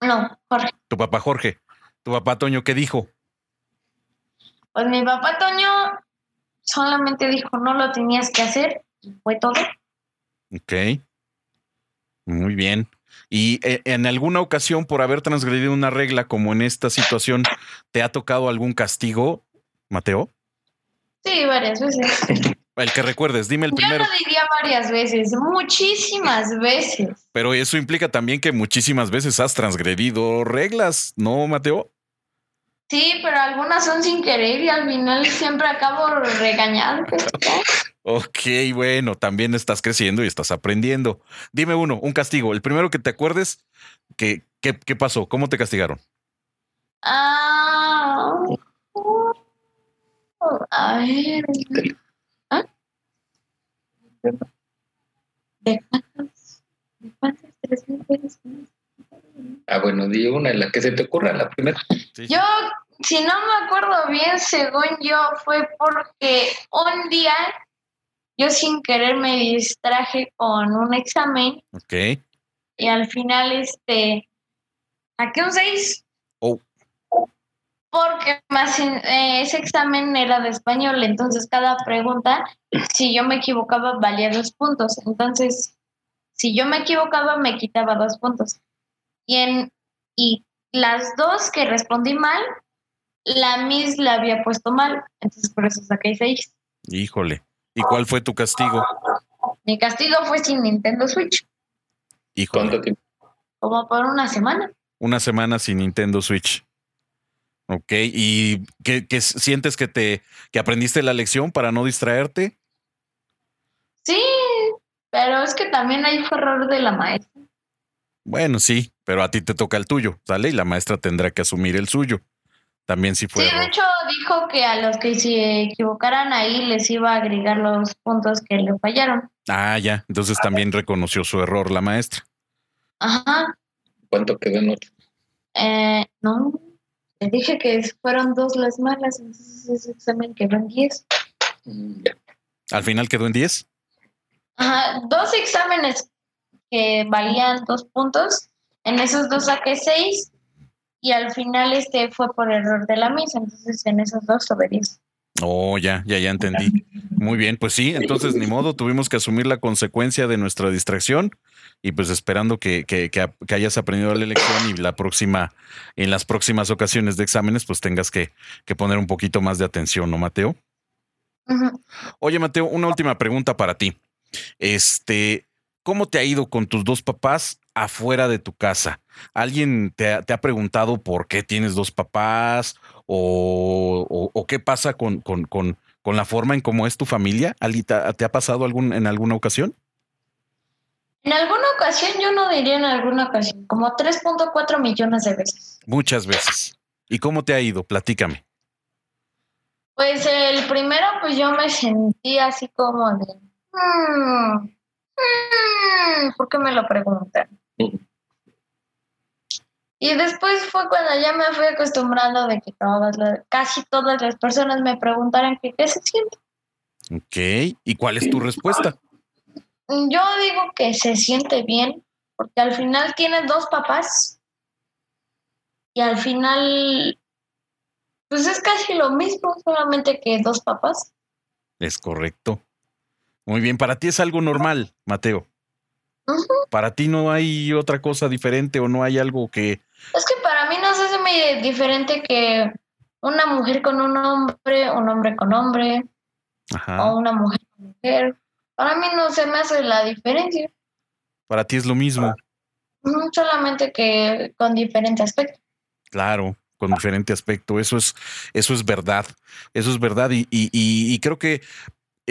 No, Jorge. Tu papá Jorge. Tu papá Toño, ¿qué dijo? Pues mi papá Toño solamente dijo, no lo tenías que hacer y fue todo. Ok. Muy bien. ¿Y eh, en alguna ocasión, por haber transgredido una regla como en esta situación, te ha tocado algún castigo, Mateo? Sí, varias veces. El que recuerdes, dime el primero. Yo no diría varias veces, muchísimas veces. Pero eso implica también que muchísimas veces has transgredido reglas, ¿no, Mateo? Sí, pero algunas son sin querer y al final siempre acabo regañando. Ok, bueno, también estás creciendo y estás aprendiendo. Dime uno, un castigo. El primero que te acuerdes, ¿qué, qué, qué pasó? ¿Cómo te castigaron? Ah, a ver. ¿Ah? ¿De cuántos? ¿De cuántos? ¿Tres mil pesos? Ah, bueno, di una, la que se te ocurra, la primera. Sí. Yo, si no me acuerdo bien, según yo, fue porque un día yo sin querer me distraje con un examen Ok. y al final, este, saqué un 6. Porque más eh, ese examen era de español, entonces cada pregunta, si yo me equivocaba, valía dos puntos. Entonces, si yo me equivocaba, me quitaba dos puntos. Y, en, y las dos que respondí mal, la Miss la había puesto mal. Entonces, por eso saqué seis. Híjole. ¿Y cuál fue tu castigo? Mi castigo fue sin Nintendo Switch, Híjole. ¿Cuánto tiempo? como por una semana. Una semana sin Nintendo Switch. Ok. ¿Y qué, qué sientes que te que aprendiste la lección para no distraerte? Sí, pero es que también hay fue error de la maestra. Bueno, sí, pero a ti te toca el tuyo, ¿sale? Y la maestra tendrá que asumir el suyo. También si fue Sí, de error. hecho dijo que a los que se equivocaran ahí les iba a agregar los puntos que le fallaron. Ah, ya. Entonces también reconoció su error la maestra. Ajá. ¿Cuánto quedó en otro? Eh, no, le dije que fueron dos las malas, entonces ese examen quedó en 10. Mm, ya. Al final quedó en 10. Ajá, dos exámenes que valían dos puntos, en esos dos saqué seis y al final este fue por error de la misa, entonces en esos dos sobre 10. Oh, ya, ya, ya entendí. Muy bien, pues sí, entonces ni modo, tuvimos que asumir la consecuencia de nuestra distracción y pues esperando que, que, que, que hayas aprendido la lección y la próxima, en las próximas ocasiones de exámenes, pues tengas que, que poner un poquito más de atención, ¿no, Mateo? Oye, Mateo, una última pregunta para ti. Este, ¿cómo te ha ido con tus dos papás afuera de tu casa? ¿Alguien te ha, te ha preguntado por qué tienes dos papás o, o- o qué pasa con, con, con, con la forma en cómo es tu familia? ¿Alguien ¿Te, ha- te ha pasado algún, en alguna ocasión? En alguna ocasión, yo no diría en alguna ocasión, como 3.4 millones de veces. Muchas veces. ¿Y cómo te ha ido? Platícame. Pues el primero, pues yo me sentí así como de, "Mm, mm, ¿por qué me lo preguntan? Y después fue cuando ya me fui acostumbrando de que todas las, casi todas las personas me preguntaran que qué se siente. Ok. ¿Y cuál es tu respuesta? Yo digo que se siente bien, porque al final tienes dos papás y al final, pues es casi lo mismo, solamente que dos papás. Es correcto. Muy bien, para ti es algo normal, Mateo. Para ti no hay otra cosa diferente o no hay algo que... Es que para mí no se hace muy diferente que una mujer con un hombre, un hombre con hombre, Ajá. o una mujer con mujer. Para mí no se me hace la diferencia, Para ti es lo mismo. Solamente que con diferente aspecto. Claro, con diferente aspecto. Eso es, eso es verdad. Eso es verdad. Y, y- y- y creo que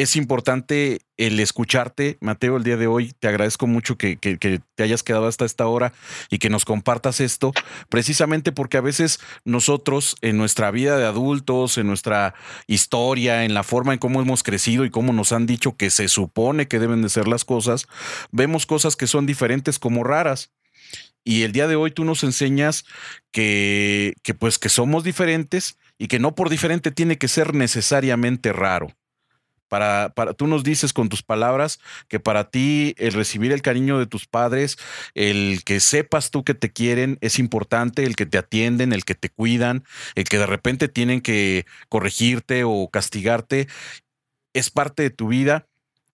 es importante el escucharte, Mateo, el día de hoy. Te agradezco mucho que, te hayas quedado hasta esta hora y que nos compartas esto, precisamente porque a veces nosotros en nuestra vida de adultos, en nuestra historia, en la forma en cómo hemos crecido y cómo nos han dicho que se supone que deben de ser las cosas, vemos cosas que son diferentes como raras. Y el día de hoy tú nos enseñas que pues que somos diferentes y que no por diferente tiene que ser necesariamente raro. Para, para, tú nos dices con tus palabras que para ti el recibir el cariño de tus padres, el que sepas tú que te quieren es importante, el que te atienden, el que te cuidan, el que de repente tienen que corregirte o castigarte, es parte de tu vida,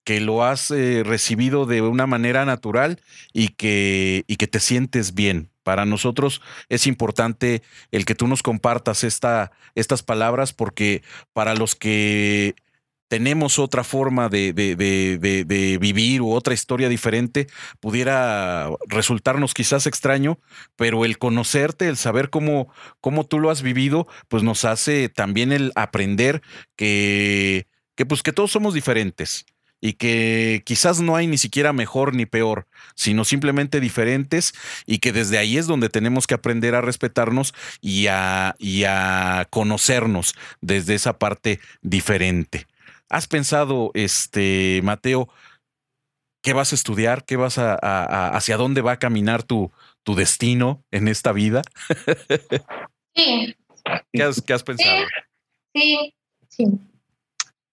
que lo has eh, recibido de una manera natural y que, y que te sientes bien. Para nosotros es importante el que tú nos compartas esta, estas palabras porque para los que tenemos otra forma de, de, de, vivir u otra historia diferente, pudiera resultarnos quizás extraño, pero el conocerte, el saber cómo, cómo tú lo has vivido, pues nos hace también el aprender que, que, pues, que todos somos diferentes y que quizás no hay ni siquiera mejor ni peor, sino simplemente diferentes y que desde ahí es donde tenemos que aprender a respetarnos y a, y a conocernos desde esa parte diferente. ¿Has pensado, este, Mateo, qué vas a estudiar? ¿Qué vas a, hacia dónde va a caminar tu, tu destino en esta vida? Sí. ¿Qué has, qué has pensado? Sí, sí,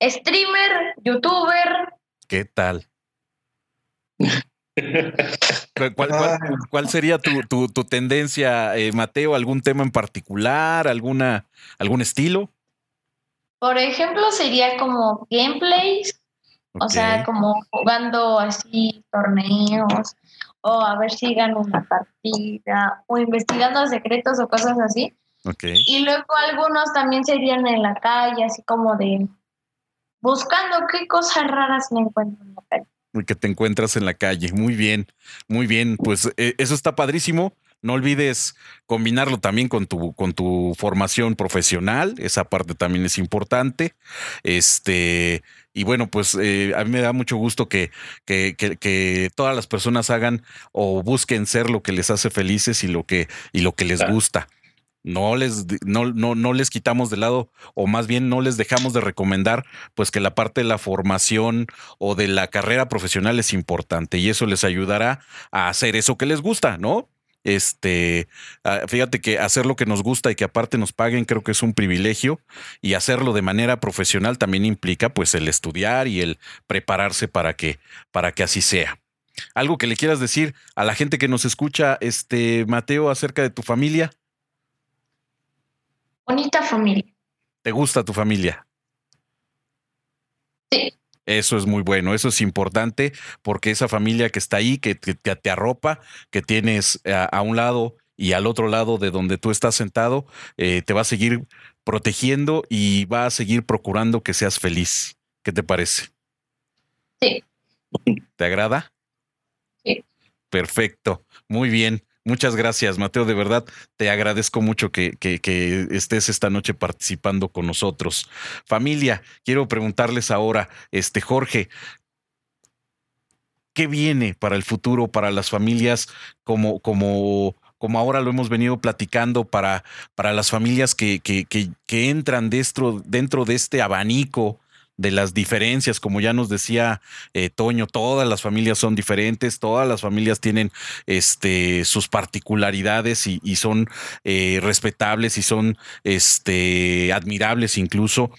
Streamer, youtuber. ¿Qué tal? ¿Cuál, sería tu, tu, tu tendencia, eh, Mateo? ¿Algún tema en particular? ¿Alguna, ¿Algún estilo? Por ejemplo, sería como gameplays, o sea, como jugando así torneos, o a ver si gano una partida, o investigando secretos o cosas así. Y luego algunos también serían en la calle, así como de buscando qué cosas raras me encuentro en la calle. Que te encuentras en la calle. Muy bien, muy bien. Pues eh, eso está padrísimo. No olvides combinarlo también con tu, con tu formación profesional. Esa parte también es importante. Este, y bueno, pues eh, a mí me da mucho gusto que, que, que, todas las personas hagan o busquen ser lo que les hace felices y lo que, y lo que les gusta. No les, no, no, no les quitamos de lado, o más bien no les dejamos de recomendar, pues que la parte de la formación o de la carrera profesional es importante y eso les ayudará a hacer eso que les gusta, ¿no? Este, ah, fíjate que hacer lo que nos gusta y que aparte nos paguen creo que es un privilegio y hacerlo de manera profesional también implica pues el estudiar y el prepararse para que para que así sea. Algo que le quieras decir a la gente que nos escucha, este Mateo, acerca de tu familia. Bonita familia. ¿Te gusta tu familia? Sí. Eso es muy bueno, eso es importante porque esa familia que está ahí, que, te arropa, que tienes a, un lado y al otro lado de donde tú estás sentado, eh, te va a seguir protegiendo y va a seguir procurando que seas feliz. ¿Qué te parece? Sí. ¿Te agrada? Sí. Perfecto, muy bien. Muchas gracias, Mateo. De verdad, te agradezco mucho que, estés esta noche participando con nosotros. Familia, quiero preguntarles ahora, este Jorge, ¿qué viene para el futuro, para las familias como, como, como ahora lo hemos venido platicando, para, para las familias que, que, que entran dentro, dentro de este abanico de las diferencias, como ya nos decía eh, Toño, todas las familias son diferentes, todas las familias tienen este, sus particularidades y, son eh, respetables y son este, admirables incluso.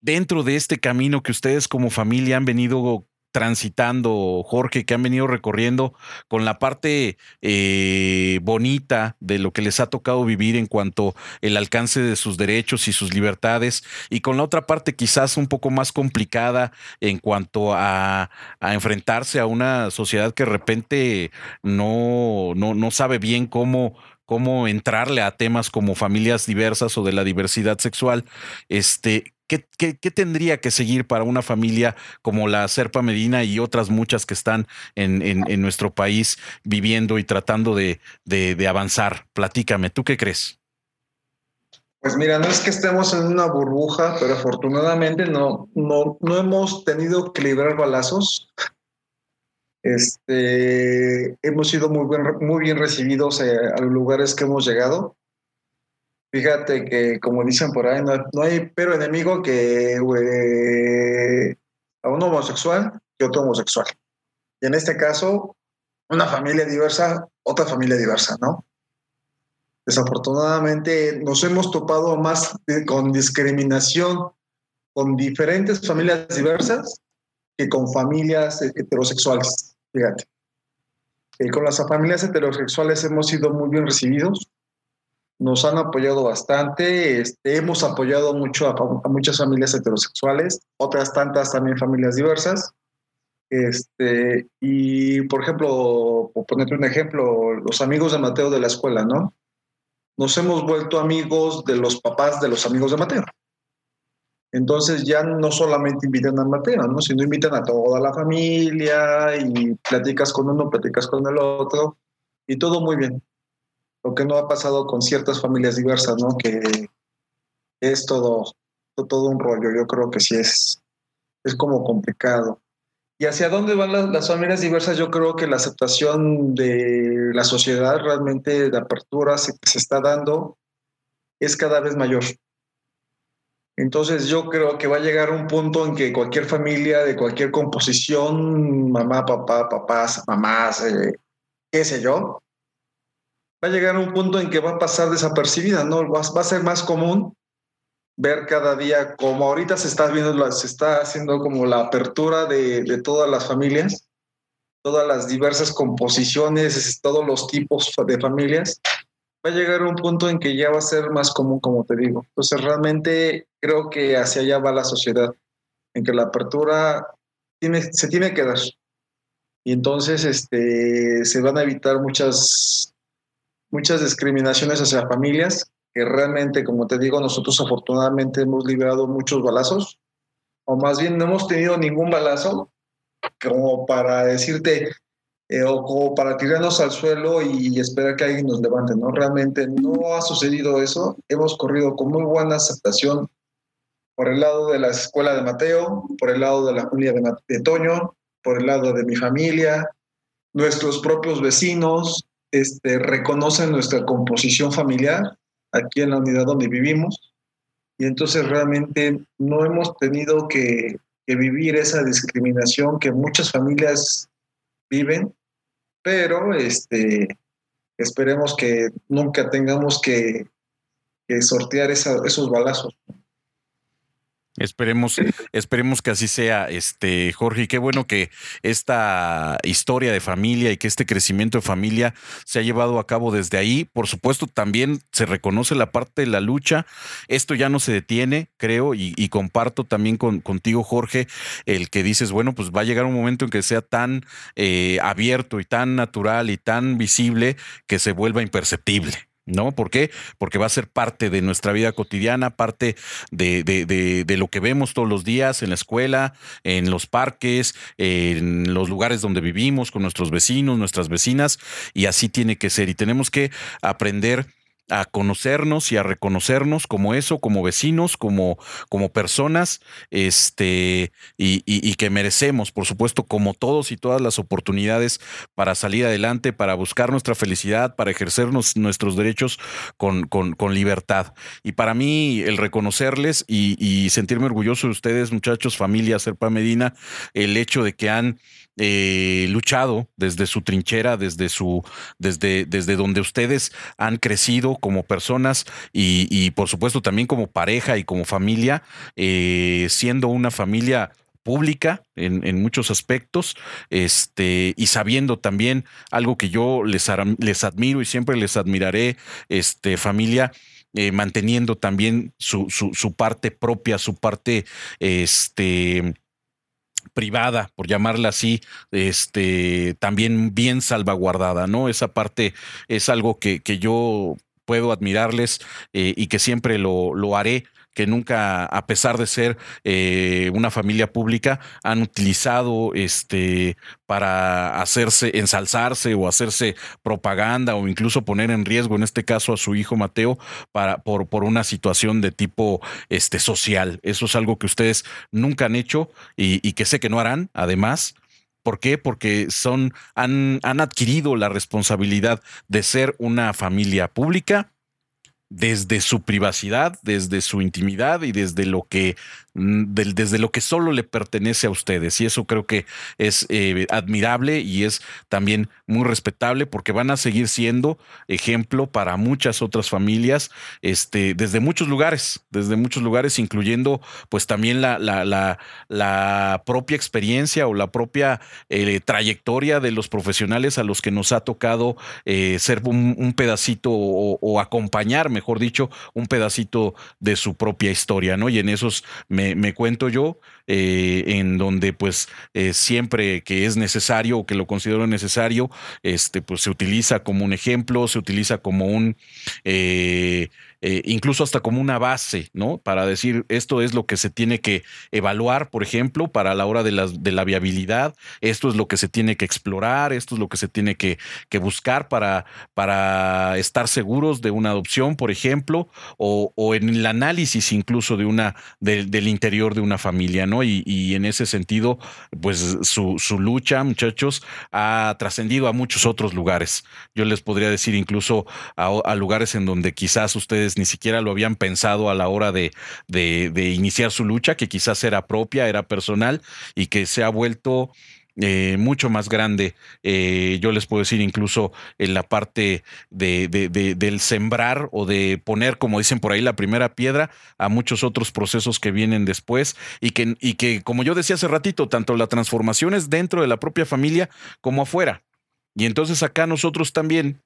Dentro de este camino que ustedes como familia han venido transitando, Jorge, que han venido recorriendo con la parte eh, bonita de lo que les ha tocado vivir en cuanto el alcance de sus derechos y sus libertades, y con la otra parte quizás un poco más complicada en cuanto a, enfrentarse a una sociedad que de repente no, no, no sabe bien cómo cómo entrarle a temas como familias diversas o de la diversidad sexual. Este, ¿Qué, tendría que seguir para una familia como la Serpa Medina y otras muchas que están en, nuestro país viviendo y tratando de, avanzar? Platícame, ¿tú qué crees? Pues mira, no es que estemos en una burbuja, pero afortunadamente no, no, no hemos tenido que librar balazos. Este, hemos sido muy, muy bien recibidos eh, a los lugares que hemos llegado. Fíjate que, como dicen por ahí, no, hay pero enemigo que a un homosexual que otro homosexual. Y en este caso, una familia diversa, otra familia diversa, ¿no? Desafortunadamente nos hemos topado más con discriminación con diferentes familias diversas que con familias heterosexuales, fíjate. Eh, con las familias heterosexuales hemos sido muy bien recibidos, nos han apoyado bastante, este, hemos apoyado mucho a, muchas familias heterosexuales, otras tantas también familias diversas. Este, y por ejemplo, por ponerte un ejemplo, los amigos de Mateo de la escuela, ¿no? Nos hemos vuelto amigos de los papás de los amigos de Mateo. Entonces ya no solamente invitan a Mateo, ¿no? sino invitan a toda la familia y platicas con uno, platicas con el otro y todo muy bien. Lo que no ha pasado con ciertas familias diversas, ¿no? Que es todo, todo un rollo. Yo creo que sí es, es como complicado. ¿Y hacia dónde van las, familias diversas? Yo creo que la aceptación de la sociedad realmente de apertura se, se está dando es cada vez mayor. Entonces yo creo que va a llegar un punto en que cualquier familia de cualquier composición, mamá, papá, papás, mamás, eh, qué sé yo, va a llegar un punto en que va a pasar desapercibida, ¿no? Va, va a ser más común ver cada día, como ahorita se está viendo, se está haciendo como la apertura de, de todas las familias, todas las diversas composiciones, todos los tipos de familias, va a llegar un punto en que ya va a ser más común, como te digo. Entonces, realmente creo que hacia allá va la sociedad, en que la apertura tiene, se tiene que dar. Y entonces este, se van a evitar muchas, muchas discriminaciones hacia familias, que realmente, como te digo, nosotros afortunadamente hemos liberado muchos balazos, o más bien no hemos tenido ningún balazo como para decirte, eh, o como para tirarnos al suelo y esperar que alguien nos levante, ¿no? Realmente no ha sucedido eso. Hemos corrido con muy buena aceptación por el lado de la escuela de Mateo, por el lado de la familia de, de Toño, por el lado de mi familia, nuestros propios vecinos este, reconocen nuestra composición familiar aquí en la unidad donde vivimos y entonces realmente no hemos tenido que, vivir esa discriminación que muchas familias viven pero este, esperemos que nunca tengamos que, sortear esos balazos. Esperemos, esperemos que así sea, este Jorge. Y qué bueno que esta historia de familia y que este crecimiento de familia se ha llevado a cabo desde ahí. Por supuesto, también se reconoce la parte de la lucha. Esto ya no se detiene, creo, y, comparto también con, contigo, Jorge, el que dices, bueno, pues va a llegar un momento en que sea tan eh, abierto y tan natural y tan visible que se vuelva imperceptible. ¿No? ¿Por qué? Porque va a ser parte de nuestra vida cotidiana, parte de, de, de, de, lo que vemos todos los días en la escuela, en los parques, en los lugares donde vivimos, con nuestros vecinos, nuestras vecinas, y así tiene que ser. Y tenemos que aprender a conocernos y a reconocernos como eso, como vecinos, como, como personas, este, y, que merecemos, por supuesto, como todos y todas las oportunidades para salir adelante, para buscar nuestra felicidad, para ejercernos nuestros derechos con, con, con libertad. Y para mí, el reconocerles y, y, sentirme orgulloso de ustedes, muchachos, familia, Serpa Medina, el hecho de que han eh, luchado desde su trinchera, desde su, desde, desde donde ustedes han crecido como personas y, por supuesto también como pareja y como familia, eh, siendo una familia pública en, en, muchos aspectos, este, y sabiendo también algo que yo les, les admiro y siempre les admiraré, este, familia, eh, manteniendo también su, su, su, parte propia, su parte, este, privada, por llamarla así, este, también bien salvaguardada, ¿no? Esa parte es algo que, que yo puedo admirarles eh, y que siempre lo, lo haré que nunca, a pesar de ser eh, una familia pública, han utilizado este para hacerse, ensalzarse o hacerse propaganda o incluso poner en riesgo, en este caso, a su hijo Mateo, para, por, por una situación de tipo este, social. Eso es algo que ustedes nunca han hecho y, y que sé que no harán, además. ¿Por qué? Porque son, han, han adquirido la responsabilidad de ser una familia pública desde su privacidad, desde su intimidad y desde lo que Mm, desde lo que solo le pertenece a ustedes. Y eso creo que es eh, admirable y es también muy respetable porque van a seguir siendo ejemplo para muchas otras familias, este, desde muchos lugares, desde muchos lugares, incluyendo pues también la, la, propia experiencia o la propia eh, trayectoria de los profesionales a los que nos ha tocado eh, ser un, pedacito o, o, acompañar, mejor dicho, un pedacito de su propia historia, ¿no? Y en esos me, me cuento yo, eh, en donde pues eh, siempre que es necesario o que lo considero necesario, este, pues se utiliza como un ejemplo, se utiliza como un, eh, eh, incluso hasta como una base, ¿no? Para decir, esto es lo que se tiene que evaluar, por ejemplo, para la hora de la, de la viabilidad, esto es lo que se tiene que explorar, esto es lo que se tiene que, que buscar para, para estar seguros de una adopción, por ejemplo, o, en el análisis incluso de una, del interior de una familia, ¿no? Y, y en ese sentido, pues su, su lucha, muchachos, ha trascendido a muchos otros lugares. Yo les podría decir incluso a lugares en donde quizás ustedes ni siquiera lo habían pensado a la hora de, iniciar su lucha, que quizás era propia, era personal y que se ha vuelto eh, mucho más grande. Eh, yo les puedo decir incluso en la parte de, de, de, del sembrar o de poner, como dicen por ahí, la primera piedra a muchos otros procesos que vienen después y que, y que como yo decía hace ratito, tanto la transformación es dentro de la propia familia como afuera. Y entonces acá nosotros también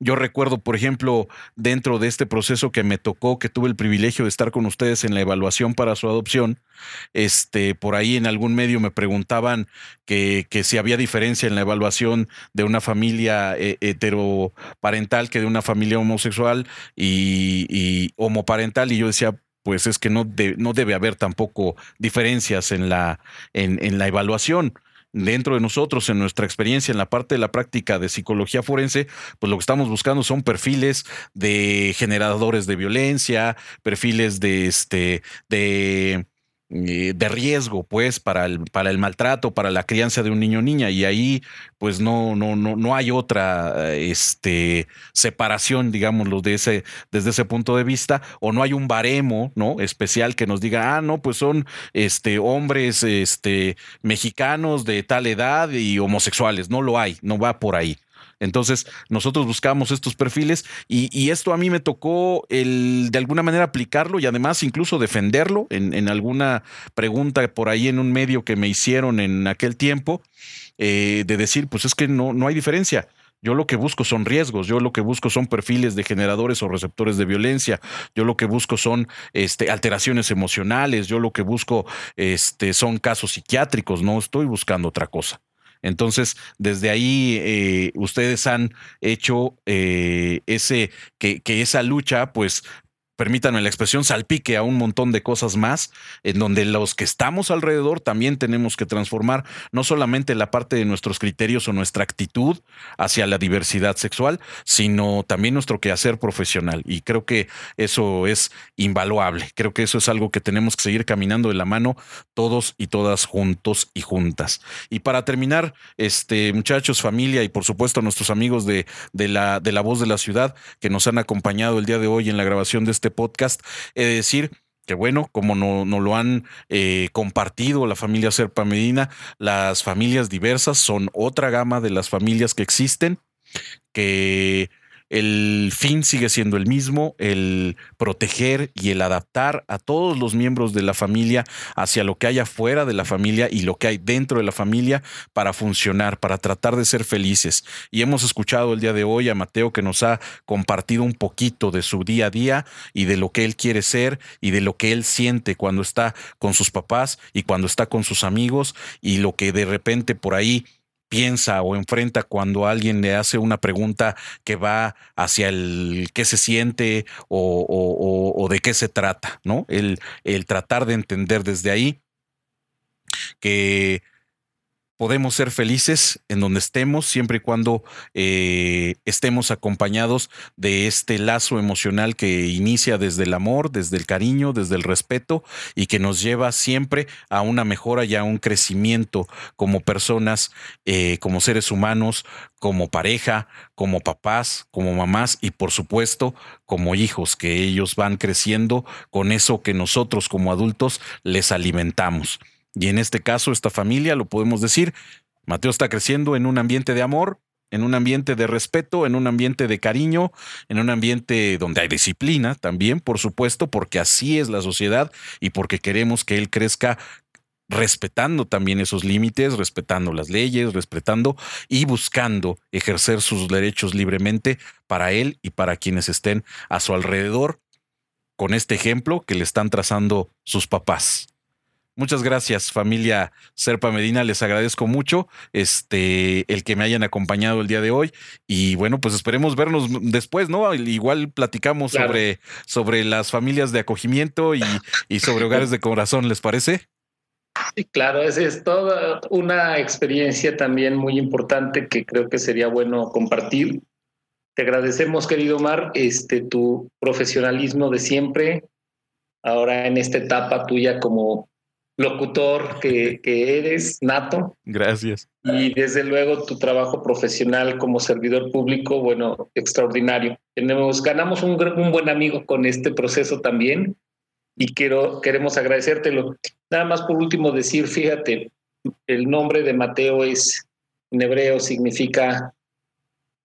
yo recuerdo, por ejemplo, dentro de este proceso que me tocó, que tuve el privilegio de estar con ustedes en la evaluación para su adopción, este, por ahí en algún medio me preguntaban que, que si había diferencia en la evaluación de una familia eh, heteroparental que de una familia homosexual y, homoparental, y yo decía, pues es que no, no debe haber tampoco diferencias en la, en, en la evaluación dentro de nosotros, en nuestra experiencia, en la parte de la práctica de psicología forense, pues lo que estamos buscando son perfiles de generadores de violencia, perfiles de este, de de riesgo, pues, para el, para el maltrato, para la crianza de un niño o niña. Y ahí, pues, no, no, no, no hay otra este, separación, digámoslo, de ese, desde ese punto de vista, o no hay un baremo, ¿no? Especial que nos diga, ah, no, pues son este, hombres este, mexicanos de tal edad y homosexuales. No lo hay, no va por ahí. Entonces, nosotros buscamos estos perfiles y, esto a mí me tocó el de alguna manera aplicarlo y además incluso defenderlo en, en alguna pregunta por ahí en un medio que me hicieron en aquel tiempo, eh, de decir, pues es que no, no hay diferencia. Yo lo que busco son riesgos, yo lo que busco son perfiles de generadores o receptores de violencia, yo lo que busco son este, alteraciones emocionales, yo lo que busco este, son casos psiquiátricos, no estoy buscando otra cosa. Entonces, desde ahí eh, ustedes han hecho eh, ese, que, que esa lucha, pues permítanme la expresión, salpique a un montón de cosas más, en donde los que estamos alrededor también tenemos que transformar no solamente la parte de nuestros criterios o nuestra actitud hacia la diversidad sexual, sino también nuestro quehacer profesional. Y creo que eso es invaluable. Creo que eso es algo que tenemos que seguir caminando de la mano todos y todas juntos y juntas. Y para terminar, este, muchachos, familia y por supuesto nuestros amigos de, de, la, de la voz de la ciudad que nos han acompañado el día de hoy en la grabación de este podcast, he de decir que bueno, como no, no lo han eh, compartido la familia Serpa Medina, las familias diversas son otra gama de las familias que existen, que el fin sigue siendo el mismo, el proteger y el adaptar a todos los miembros de la familia hacia lo que hay afuera de la familia y lo que hay dentro de la familia para funcionar, para tratar de ser felices. Y hemos escuchado el día de hoy a Mateo que nos ha compartido un poquito de su día a día y de lo que él quiere ser y de lo que él siente cuando está con sus papás y cuando está con sus amigos y lo que de repente por ahí piensa o enfrenta cuando alguien le hace una pregunta que va hacia el qué se siente o, de qué se trata, ¿no? El tratar de entender desde ahí que podemos ser felices en donde estemos, siempre y cuando eh, estemos acompañados de este lazo emocional que inicia desde el amor, desde el cariño, desde el respeto y que nos lleva siempre a una mejora y a un crecimiento como personas, eh, como seres humanos, como pareja, como papás, como mamás y por supuesto como hijos, que ellos van creciendo con eso que nosotros como adultos les alimentamos. Y en este caso, esta familia, lo podemos decir, Mateo está creciendo en un ambiente de amor, en un ambiente de respeto, en un ambiente de cariño, en un ambiente donde hay disciplina también, por supuesto, porque así es la sociedad y porque queremos que él crezca respetando también esos límites, respetando las leyes, respetando y buscando ejercer sus derechos libremente para él y para quienes estén a su alrededor, con este ejemplo que le están trazando sus papás. Muchas gracias, familia Serpa Medina. Les agradezco mucho este, el que me hayan acompañado el día de hoy. Y bueno, pues esperemos vernos después, ¿no? Igual platicamos sobre, sobre las familias de acogimiento y, y sobre hogares de corazón, ¿les parece? Sí, claro, esa es toda una experiencia también muy importante que creo que sería bueno compartir. Te agradecemos, querido Omar, este, tu profesionalismo de siempre, ahora en esta etapa tuya como locutor que, que, eres, nato. Gracias. Y desde luego tu trabajo profesional como servidor público, bueno, extraordinario. Tenemos, ganamos un, un buen amigo con este proceso también y quiero, queremos agradecértelo. Nada más por último decir, fíjate, el nombre de Mateo es en hebreo, significa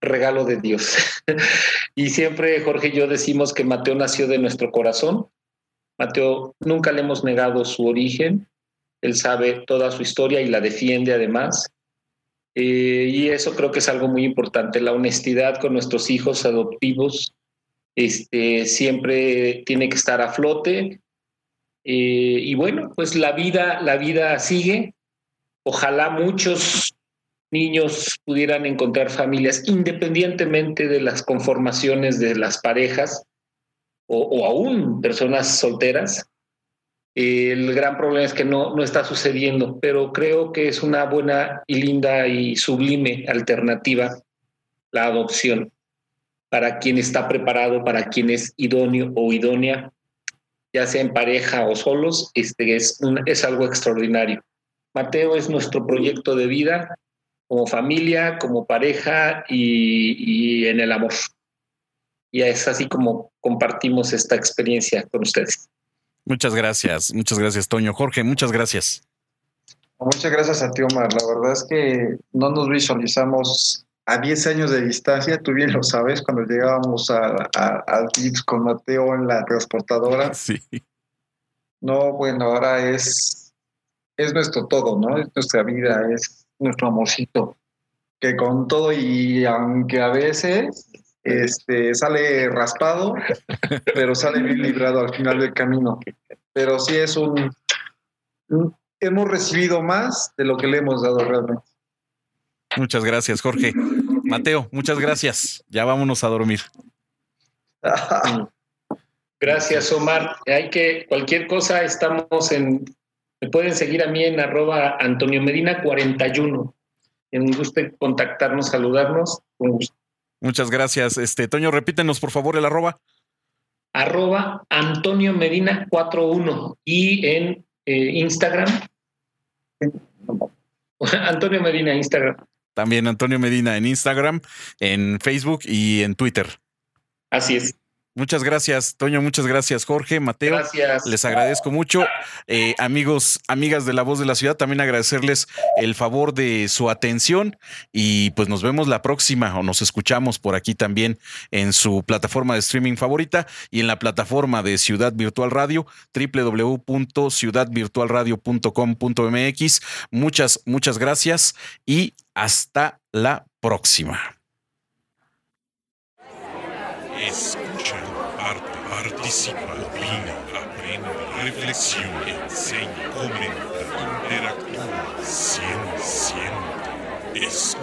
regalo de Dios. y siempre Jorge y yo decimos que Mateo nació de nuestro corazón Mateo nunca le hemos negado su origen, él sabe toda su historia y la defiende además. Eh, y eso creo que es algo muy importante, la honestidad con nuestros hijos adoptivos este, siempre tiene que estar a flote. Eh, y bueno, pues la vida, la vida sigue. Ojalá muchos niños pudieran encontrar familias independientemente de las conformaciones de las parejas o, aún personas solteras. El gran problema es que no, no está sucediendo, pero creo que es una buena y linda y sublime alternativa la adopción para quien está preparado, para quien es idóneo o idónea, ya sea en pareja o solos, este es, es algo extraordinario. Mateo es nuestro proyecto de vida como familia, como pareja y, y en el amor y es así como compartimos esta experiencia con ustedes. Muchas gracias, muchas gracias, Toño. Jorge, muchas gracias. Muchas gracias a ti, Omar. La verdad es que no nos visualizamos a 10 años de distancia, tú bien lo sabes, cuando llegábamos al a, con Mateo en la transportadora. Sí. No, bueno, ahora es, es nuestro todo, ¿no? Es nuestra vida, es nuestro amorcito. Que con todo y aunque a veces este, sale raspado, pero sale bien librado al final del camino. Pero sí es un, Hemos recibido más de lo que le hemos dado realmente. Muchas gracias, Jorge. Mateo, muchas gracias. Ya vámonos a dormir. Gracias, Omar. Hay que, cualquier cosa, estamos en, me pueden seguir a mí en arroba Antonio Medina 41. En guste contactarnos, saludarnos, con gusto. Muchas gracias. Este, Toño, repítenos por favor el arroba. Arroba Antonio Medina 41 y en eh, Instagram. Antonio Medina Instagram. También Antonio Medina en Instagram, en Facebook y en Twitter. Así es. Muchas gracias, Toño. Muchas gracias, Jorge, Mateo. Gracias. Les agradezco mucho. Eh, amigos, amigas de La Voz de la Ciudad, también agradecerles el favor de su atención y pues nos vemos la próxima o nos escuchamos por aquí también en su plataforma de streaming favorita y en la plataforma de Ciudad Virtual Radio, www.ciudadvirtualradio.com.mx. Muchas, muchas gracias y hasta la próxima. Participa, opina, aprende, reflexiona, enseña, comenta, interactúa, siente, siente, escucha